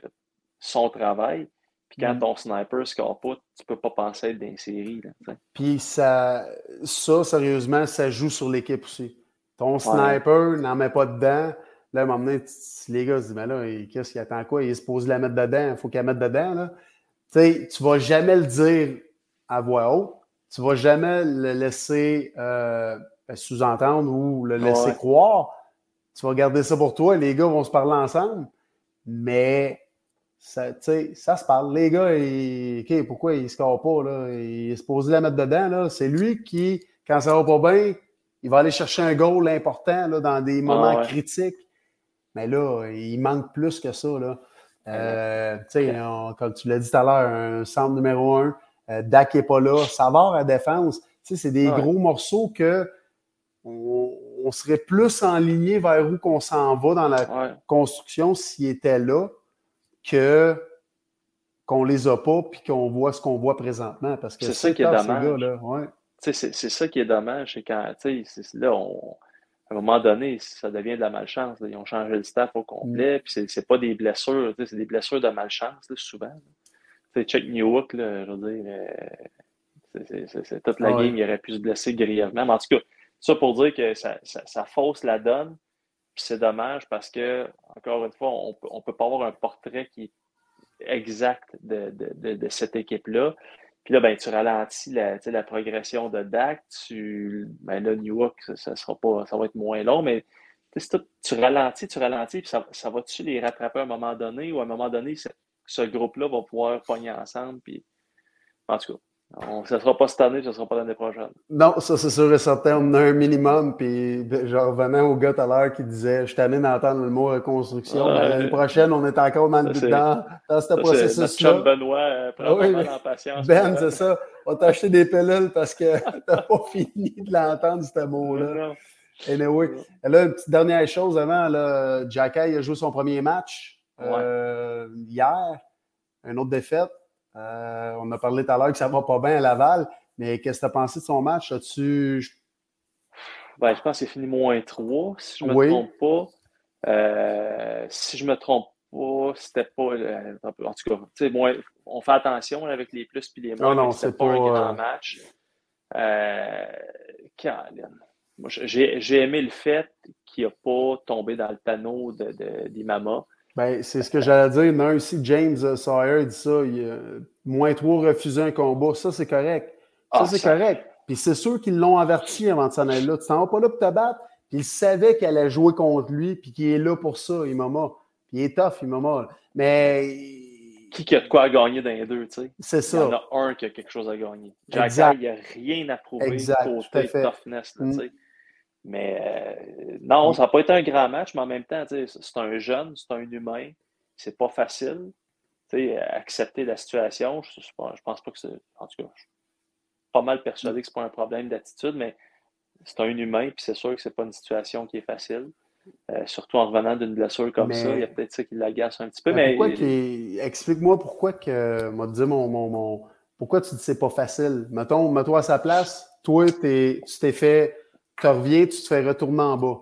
son travail. Puis quand mm. ton sniper ne score pas, tu peux pas penser être dans une série. Puis ça, ça, sérieusement, ça joue sur l'équipe aussi. Ton sniper n'en met pas dedans. Là, à un moment donné, les gars se disent, mais là, qu'est-ce qu'il attend quoi? Il est supposé la mettre dedans, il faut qu'elle mette dedans. Là. tu ne vas jamais le dire à voix haute. Tu ne vas jamais le laisser euh, sous-entendre ou le laisser croire. Tu vas garder ça pour toi. Les gars vont se parler ensemble. Mais ça, ça se parle. Les gars, ils, pourquoi ils ne scorent pas? Là? Il est supposé la mettre dedans. C'est lui qui, quand ça va pas bien, il va aller chercher un goal important là, dans des moments critiques. Mais là, il manque plus que ça. Là. Euh, comme tu l'as dit tout à l'heure, un centre numéro un, euh, Dak n'est pas là, Savard à défense. C'est des gros morceaux que on, serait plus en ligne vers où qu'on s'en va dans la construction s'il était là que qu'on les a pas puis qu'on voit ce qu'on voit présentement. Parce que c'est ça qui est dommage. C'est ça qui est dommage, c'est quand là, on, à un moment donné, ça devient de la malchance. Ils ont changé le staff au complet, mm. puis c'est pas des blessures, c'est des blessures de malchance, souvent. C'est Chuck Newhook, là, je veux dire, euh, c'est toute la game, il aurait pu se blesser grièvement. Mais en tout cas, ça pour dire que ça, ça, fausse la donne, puis c'est dommage parce que, encore une fois, on ne peut pas avoir un portrait qui est exact de, de, de, cette équipe-là. Puis là, ben, tu ralentis la, la progression de DAC. Tu, ben là, Newark, ça, sera pas, ça va être moins long, mais tu ralentis, tu ralentis, puis ça, ça va-tu les rattraper à un moment donné ou à un moment donné, ce groupe-là va pouvoir pogner ensemble. Puis... En tout cas, ça ne sera pas cette année, ça ne sera pas l'année prochaine. Non, ça c'est sûr et certain. On a un minimum. Puis je revenais au gars tout à l'heure qui disait Je t'amène d'entendre le mot reconstruction. l'année prochaine, on est encore dans, dans, dans ce processus-là. Benoît, euh, oui, en patience. Ben, c'est ça. On va t'acheter des pilules parce que tu n'as pas fini de l'entendre, ce mot-là. Anyway. Là, une petite dernière chose avant, là, Jacky a joué son premier match euh, hier, une autre défaite. Euh, on a parlé tout à l'heure que ça va pas bien à Laval, mais qu'est-ce que tu as pensé de son match? As-tu. Ben, je pense que c'est fini moins 3, si je ne me trompe pas. Euh, si je ne me trompe pas, c'était pas. Euh, en tout cas, moi, on fait attention avec les plus et les moins. Non, non, c'est pas, un grand match. j'ai aimé le fait qu'il n'a pas tombé dans le panneau d'Imama. Ben, c'est ce que j'allais dire. Non, ici, James euh, Sawyer dit ça. Il, moins trois refuser un combat. Ça, c'est correct. Ça, ah, c'est correct. Puis c'est sûr qu'ils l'ont averti avant de s'en aller là. Tu t'en vas pas là pour te battre. Puis il savait qu'elle allait jouer contre lui, puis qu'il est là pour ça, Imama. Puis il est tough, Imama. Mais. Qui a de quoi à gagner dans les deux, tu sais? C'est ça. Il y en a un qui a quelque chose à gagner. Jack, il n'y a rien à prouver exact, côté toughness, tu mm. Mais euh, non, ça n'a pas été un grand match, mais en même temps, c'est un jeune, c'est un humain. C'est pas facile. accepter la situation, je, je, pense pas que c'est. En tout cas, je suis pas mal persuadé que c'est pas un problème d'attitude, mais c'est un humain, puis c'est sûr que c'est pas une situation qui est facile. Euh, surtout en revenant d'une blessure comme ça, il y a peut-être ça qui l'agace un petit peu. Mais, Explique-moi pourquoi que m'a dit mon, mon, pourquoi tu dis que c'est pas facile? Mettons, mets-toi à sa place, toi, tu t'es fait tu reviens, tu te fais retourner en bas.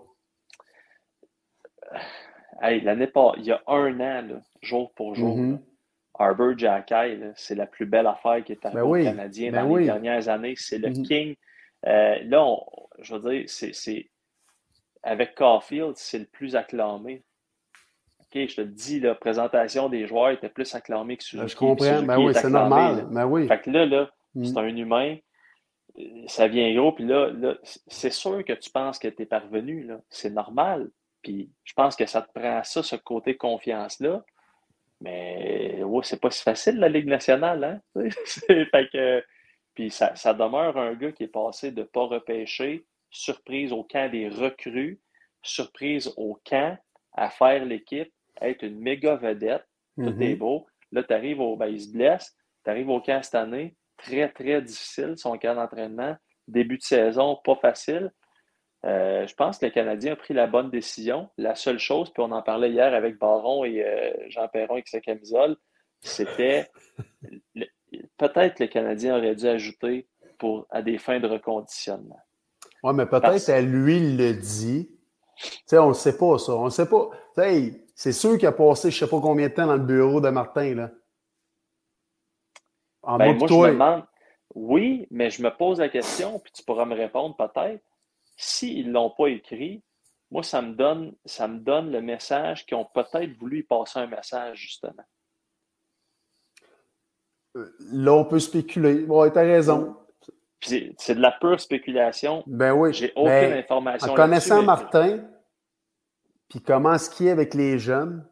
Hey, l'année pas, il y a un an, jour pour jour, mm Arbor c'est la plus belle affaire qui est arrivée ben Canadien ben dans les dernières années. C'est le mm-hmm. King. Euh, là, je veux dire, c'est, avec Caulfield, c'est le plus acclamé. OK, je te dis, la présentation des joueurs était plus acclamée que Suzuki. Je comprends, ben oui, c'est normal. Ben oui. Fait que là, là mm. c'est un humain ça vient gros, puis là, c'est sûr que tu penses que tu es parvenu, c'est normal. Puis je pense que ça te prend ça, ce côté confiance-là. Mais ouais, c'est pas si facile, la Ligue nationale, hein? fait que, puis ça, ça, demeure un gars qui est passé de pas repêcher, surprise au camp des recrues, surprise au camp, à faire l'équipe, être une méga vedette, tout est mm-hmm. beau. Là, tu arrives au ben, il se blesse, Tu arrives au camp cette année, très, très difficile, son camp d'entraînement. Début de saison, pas facile. Euh, je pense que le Canadien a pris la bonne décision. La seule chose, puis on en parlait hier avec Baron et euh, Jean Perron avec sa camisole, c'était peut-être le Canadien aurait dû ajouter pour, à des fins de reconditionnement. Oui, mais peut-être à lui il le dit. On ne sait pas ça. On ne sait pas. c'est sûr qu'il a passé je ne sais pas combien de temps dans le bureau de Martin. Là. En ben, moi, je me demande, oui, mais je me pose la question, puis tu pourras me répondre peut-être. S'ils ne l'ont pas écrit, moi, ça me donne, ça me donne le message qu'ils ont peut-être voulu y passer un message, justement. Euh, là, on peut spéculer. Bon, tu as raison. C'est de la pure spéculation. Ben oui. J'ai aucune information. En connaissant Martin, puis comment ce qui est avec les jeunes,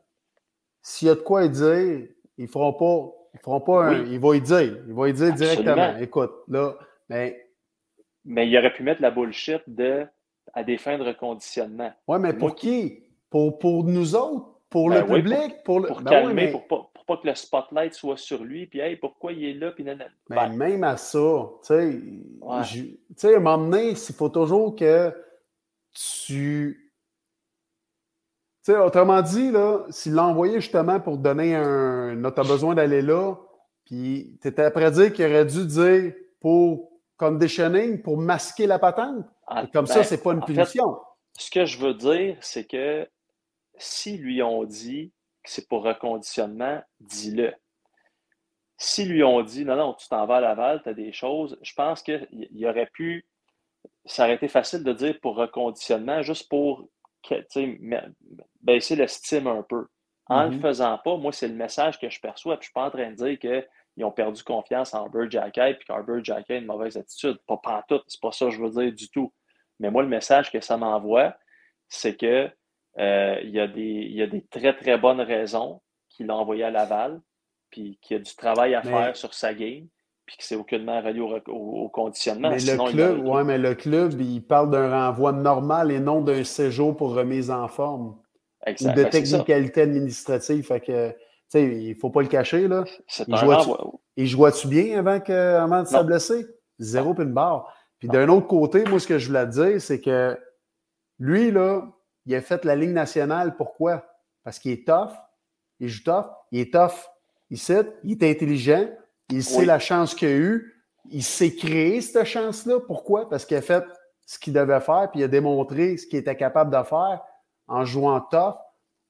s'il y a de quoi dire, ils feront pas. Ils feront pas un, Il va y dire. Il va y dire directement. Écoute, là, mais. Mais il aurait pu mettre la bullshit de à des fins de reconditionnement. Oui, mais pour qui? Pour, pour nous autres? Pour ben le public? Pour, pour, ben calmer, pour pas pas que le spotlight soit sur lui, puis hey, pourquoi il est là, puis ben, même à ça, tu sais, à un moment donné, il faut toujours que tu. Autrement dit, là, s'il l'a envoyé justement pour donner un. tu as besoin d'aller là, puis tu étais après dire qu'il aurait dû dire pour conditioning, pour masquer la patente. Ah, comme ça, ben, c'est pas une punition. ce que je veux dire, c'est que si lui ont dit c'est pour reconditionnement, dis-le. Si lui ont dit non, non, tu t'en vas à Laval, tu as des choses, je pense qu'il aurait pu. Ça aurait été facile de dire pour reconditionnement, juste pour baisser l'estime un peu. En ne le mm-hmm. faisant pas, moi, c'est le message que je perçois. Puis je ne suis pas en train de dire qu'ils ont perdu confiance en Bird Jacket et qu'Arbor Jacket a une mauvaise attitude. Pas pantoute, c'est pas ça que je veux dire du tout. Mais moi, le message que ça m'envoie, c'est que euh, il, y a des, il y a des très, très bonnes raisons qu'il l'a envoyé à Laval, puis qu'il y a du travail à faire sur sa game, puis que c'est aucunement relié au, conditionnement. Mais le club, ouais, mais le club, il parle d'un renvoi normal et non d'un séjour pour remise en forme. Exact. Ou de ben, technicalité administrative. Fait que, il ne faut pas le cacher. Là. Il, il jouait-tu bien avant, que, avant de se blesser? Zéro puis une barre. Puis d'un autre côté, moi, ce que je voulais te dire, c'est que lui, là, il a fait la Ligue nationale. Pourquoi? Parce qu'il est tough, il joue tough, il est tough il sait, il est intelligent, il sait la chance qu'il a eue, il s'est créé cette chance-là. Pourquoi? Parce qu'il a fait ce qu'il devait faire, puis il a démontré ce qu'il était capable de faire en jouant tough,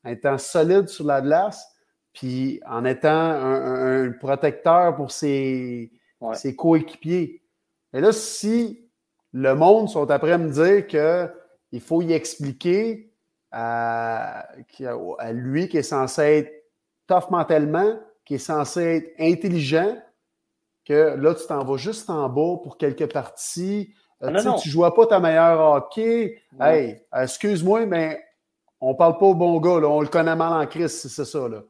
en étant solide sur la glace, puis en étant un, protecteur pour ses, ses coéquipiers. Et là, si le monde sont après me dire que il faut y expliquer à, lui qui est censé être tough mentalement, qui est censé être intelligent, que là, tu t'en vas juste en bas pour quelques parties. Euh, ah, tu ne joues pas ta meilleure hockey. Hey, excuse-moi, mais on ne parle pas au bon gars. On le connaît mal en crise, c'est ça. Là.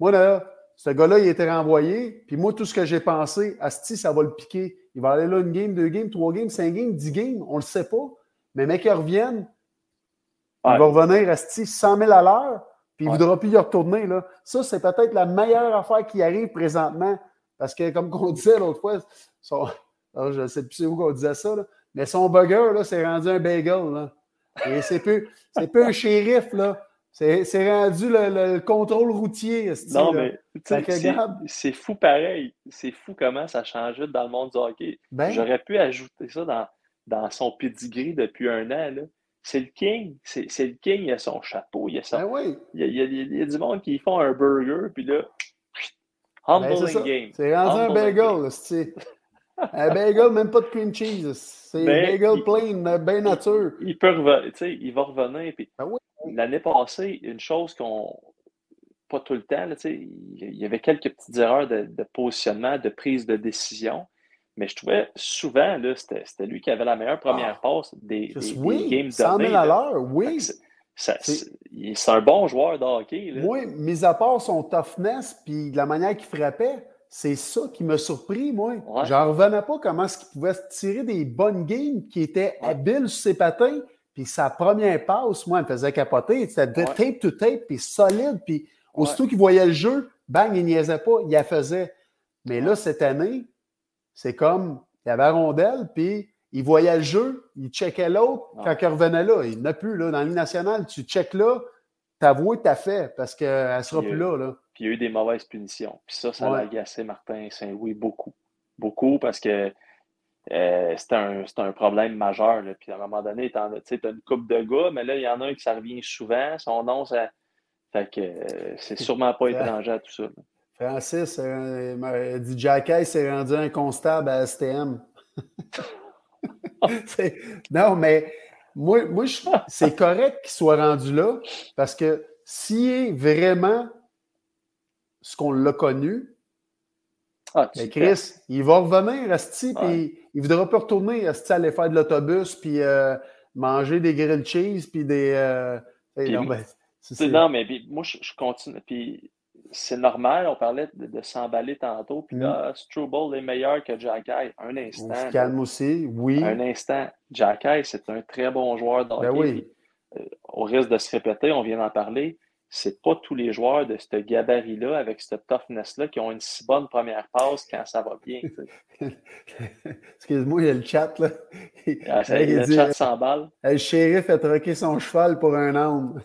Moi, là, ce gars-là, il a été renvoyé. Puis moi, tout ce que j'ai pensé, Asti, ça va le piquer. Il va aller là une game, deux games, trois games, cinq games, dix games. On ne le sait pas. Mais mec, il revienne, il va revenir à 100 000 à l'heure, puis il ne voudra plus y retourner. Là. Ça, c'est peut-être la meilleure affaire qui arrive présentement. Parce que, comme on disait l'autre fois, je ne sais plus où on disait ça, mais son burger, c'est rendu un bagel. Là. Et c'est plus un shérif, là. C'est rendu le, contrôle routier. Non, mais c'est fou pareil. C'est fou comment ça a changé dans le monde du hockey. Ben J'aurais pu ajouter ça dans, dans son pedigree depuis un an. C'est le king. C'est le king, il a son chapeau, il a son. Ben il, y a, il, y a, du monde qui font un burger, puis là, humbling ben, game. C'est rendu un bagel. Un bagel, même pas de cream cheese. C'est un ben, bagel plain, bien nature. Il, peut revenir, il va revenir. Puis L'année passée, une chose qu'on. Pas tout le temps, il y avait quelques petites erreurs de, de positionnement, de prise de décision. Mais je trouvais souvent, là, c'était, lui qui avait la meilleure première ah. passe des, des, oui, des games 100 000 à l'heure, oui. C'est, un bon joueur de hockey. Là. Oui, mis à part son toughness puis la manière qu'il frappait, c'est ça qui m'a surpris, moi. Je J'en revenais pas comment est-ce qu'il pouvait tirer des bonnes games qui étaient habiles sur ses patins. Puis sa première passe, moi, elle me faisait capoter. C'était tape to tape, puis solide. Puis aussitôt qu'il voyait le jeu, bang, il niaisait pas, il la faisait. Mais là, cette année, c'est comme, il y avait la rondelle, puis il voyait le jeu, il checkait l'autre quand il revenait là. Il n'a plus, là. Dans la nationale, tu checkes là, t'avoues que t'as fait, parce qu'elle ne sera plus là, là. Puis il y a eu des mauvaises punitions. Puis ça, ça a agacé Martin Saint-Louis beaucoup. Beaucoup, parce que euh, c'était un, problème majeur. Là. Puis à un moment donné, tu as une coupe de gars, mais là, il y en a un qui ça revient souvent. Son nom, ça. Fait que euh, c'est sûrement pas étranger à tout ça. Francis euh, dit Jacky s'est rendu inconstable à STM. non, mais moi, moi c'est correct qu'il soit rendu là parce que s'il est vraiment ce qu'on l'a connu, ah, mais Chris, il va revenir, Asti, puis il ne voudra pas retourner, Asti, aller faire de l'autobus, puis euh, manger des grilled cheese, puis des. Euh, non, ben, non, mais moi, je, continue. Puis c'est normal, on parlait de, s'emballer tantôt, puis là, mm. Struble est meilleur que Jack Un instant. On se calme aussi, oui. Un instant. Jack c'est un très bon joueur ben d'hockey. oui. Euh, au risque de se répéter, on vient d'en parler c'est pas tous les joueurs de ce gabarit-là, avec cette toughness-là, qui ont une si bonne première passe quand ça va bien. Excuse-moi, il y a le chat, là. Ah, le chat s'emballe. Le shérif a troqué son cheval pour un âne.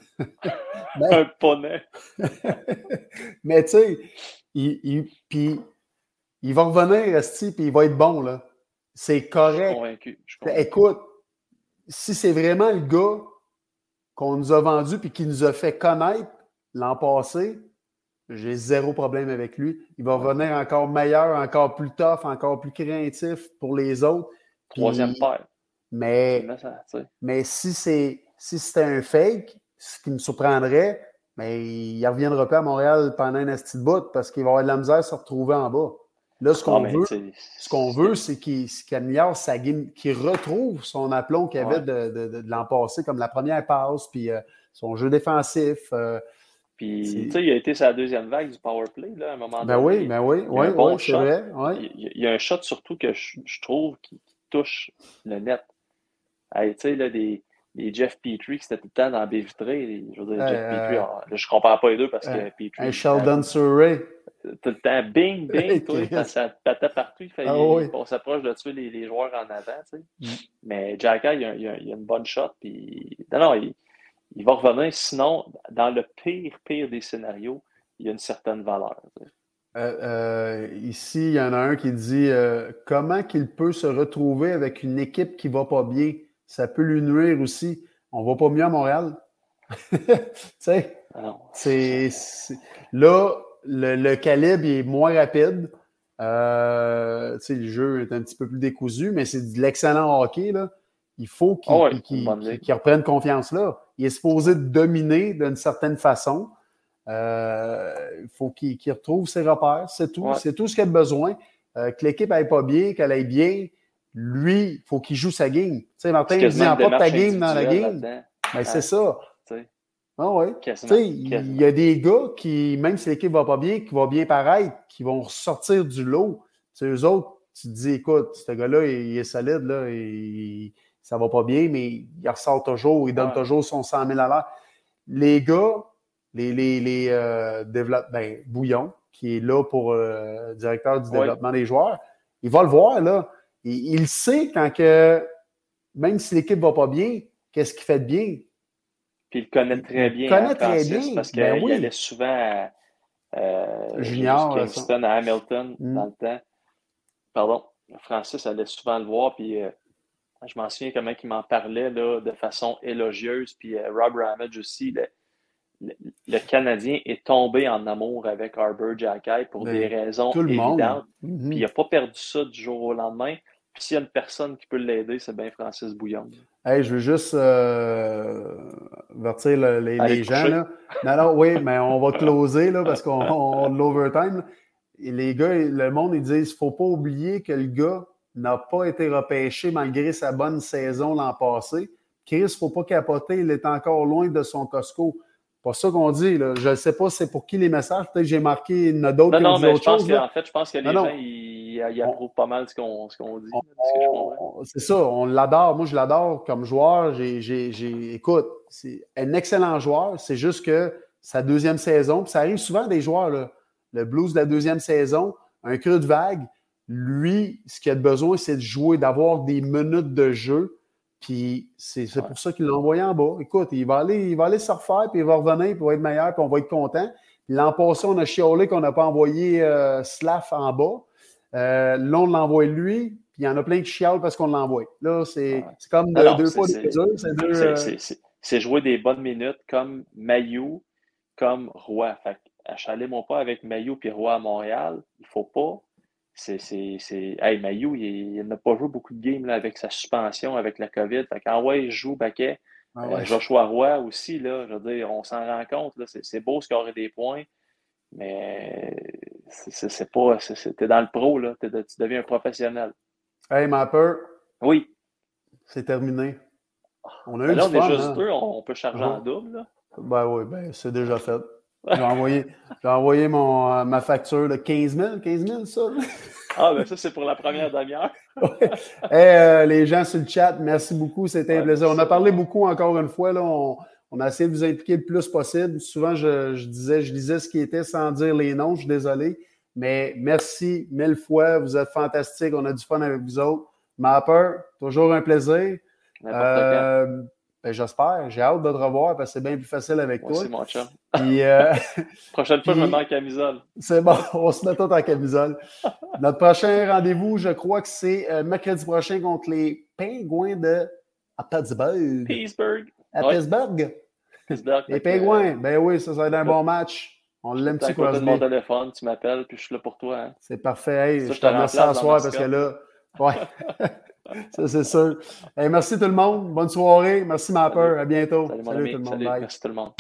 Ben, un poney. Mais tu sais, il, il va revenir, Esti, puis il va être bon, là. C'est correct. Je suis convaincu. Écoute, si c'est vraiment le gars qu'on nous a vendu puis qui nous a fait connaître l'an passé, j'ai zéro problème avec lui. Il va revenir encore meilleur, encore plus tough, encore plus craintif pour les autres. Troisième paire. Mais, mais si c'est si c'était un fake, ce qui me surprendrait, mais il ne reviendra pas à Montréal pendant un petit bout parce qu'il va avoir de la misère à se retrouver en bas. Là, ce qu'on veut, ce qu'on veut, c'est qu'il améliore sa game, qu'il retrouve son aplomb qu'il avait de, de, l'an passé, comme la première passe, puis euh, son jeu défensif. Euh, puis, tu sais, il a été sa deuxième vague du power play, là, à un moment ben donné. Oui, ben oui, oui, oui, c'est vrai. Il, y a un shot surtout que je, trouve qui, touche le net. tu sais, là, des, des Jeff Petrie qui étaient tout le temps dans vitrée. Je veux dire, Jeff Petrie, je ne compare pas les deux parce que Petrie. Un Sheldon Surrey tout le temps, bing, bing, toi, ça patait partout. Il fait, ah On s'approche de tuer les, les, joueurs en avant. Tu sais. Mm. Mais Jacka, il, il, a, une bonne shot. Puis, non, non, il, il, va revenir. Sinon, dans le pire, pire des scénarios, il y a une certaine valeur. Euh, euh, ici, il y en a un qui dit euh, comment qu'il peut se retrouver avec une équipe qui ne va pas bien. Ça peut lui nuire aussi. On ne va pas mieux à Montréal. tu sais, c'est là, le, calibre est moins rapide. Euh, le jeu est un petit peu plus décousu, mais c'est de l'excellent hockey. Là. Il faut qu'il ah reprenne confiance là. Il est supposé dominer d'une certaine façon. Euh, il faut qu'il retrouve ses repères. C'est tout. C'est tout ce qu'il a besoin. Euh, que l'équipe aille pas bien, qu'elle aille bien. Lui, il faut qu'il joue sa game. Tu sais, Martin, il dit pas ta game dans la game. Mais ben, c'est ça. Ah oui. Il y a des gars qui, même si l'équipe ne va pas bien, qui va bien paraître, qui vont ressortir du lot. T'sais, eux autres, tu te dis, écoute, ce gars-là, il, est solide, là, et, ça va pas bien, mais il ressort toujours, il donne toujours son 100 000 à l'heure. Les gars, les, les, les euh, ben, Bouillon, qui est là pour euh, directeur du développement des joueurs, il va le voir, là. Il, sait quand que, même si l'équipe va pas bien, qu'est-ce qu'il fait de bien? Puis il connaît très bien. Il connaît très bien. Parce qu'il ben allait souvent à euh, Junior, Kingston, à Hamilton mm. dans le temps. Pardon. Francis allait souvent le voir. Puis euh, je m'en souviens comment il m'en parlait là, de façon élogieuse. Puis euh, Rob Ramage aussi. Le, Canadien est tombé en amour avec Arbor Jacky pour ben, des raisons évidentes. Mm-hmm. Puis il n'a pas perdu ça du jour au lendemain. Puis s'il y a une personne qui peut l'aider, c'est bien Francis Bouillon. Hey, je veux juste euh, vertir les, gens. Là. Non, non, oui, mais on va closer là, parce qu'on a de l'overtime. Les gars, le monde, ils disent il ne faut pas oublier que le gars n'a pas été repêché malgré sa bonne saison l'an passé. Chris, il ne faut pas capoter, il est encore loin de son Costco pas ça qu'on dit. Là. Je ne sais pas c'est pour qui les messages. Peut-être que j'ai marqué une d'autres Non, non, mais je pense qu'en fait, je pense que les gens, ils, approuvent pas mal ce qu'on dit. C'est ça, on l'adore. Moi, je l'adore comme joueur. Écoute, c'est un excellent joueur. C'est juste que sa deuxième saison, puis ça arrive souvent des joueurs, là, le blues de la deuxième saison, un creux de vague, lui, ce qu'il a besoin, c'est de jouer, d'avoir des minutes de jeu. Puis c'est pour ça qu'il l'a envoyé en bas. Écoute, il va aller, il va aller se refaire, puis il va revenir, puis il va être meilleur, puis on va être content. L'an passé, on a chiolé qu'on n'a pas envoyé euh, Slav en bas. Euh, là, on l'envoie lui, puis il y en a plein qui chialent parce qu'on l'envoie. Là, c'est comme deux fois deux. C'est jouer des bonnes minutes comme Mayu, comme Roy. Fait achalez-moi pas avec Mayu et Roy à Montréal. Il faut pas. C'est. Hey, Mayu, il, n'a pas joué beaucoup de games là, avec sa suspension, avec la COVID. Fait quand ouais, il joue Baquet. Ah euh, Joshua Roy aussi, là, je veux dire, on s'en rend compte. C'est beau scorer des points, mais c'est pas. T'es dans le pro, là. tu deviens un professionnel. Hey, Mapper. Oui. C'est terminé. On a eu ben là, on est juste hein. deux, on, peut charger en double. Là. Ben oui, ben, c'est déjà fait. J'ai envoyé, envoyé mon, euh, ma facture de 15 000. 15 000, ça? ah, ben ça, c'est pour la première demi-heure. Euh, les gens sur le chat, merci beaucoup. C'était un plaisir. On a parlé beaucoup encore une fois. Là, on, on, a essayé de vous impliquer le plus possible. Souvent, je, je, disais, je disais ce qui était sans dire les noms. Je suis désolé. Mais merci mille fois. Vous êtes fantastiques. On a du fun avec vous autres. Mapper, toujours un plaisir. Euh, ben, J'espère. J'ai hâte de te revoir parce que c'est bien plus facile avec toi. C'est mon chat. Puis, euh, Prochaine fois, je me mets en camisole. C'est bon, on se met tout en camisole. Notre prochain rendez-vous, je crois que c'est euh, mercredi prochain contre les Pingouins de à Pittsburgh. Pittsburgh. À Pittsburgh? Pittsburgh. Les Pingouins, ben oui, ça, ça va être un bon match. On l'aime petit de mon téléphone, tu m'appelles, puis je suis là pour toi. Hein. C'est parfait. Hey, je te remercie ce soir parce que là, ouais. ça, c'est sûr. merci tout le monde. Bonne soirée. Merci, ma peur. À bientôt. Salut, Salut tout le monde. Salut. Merci tout le monde.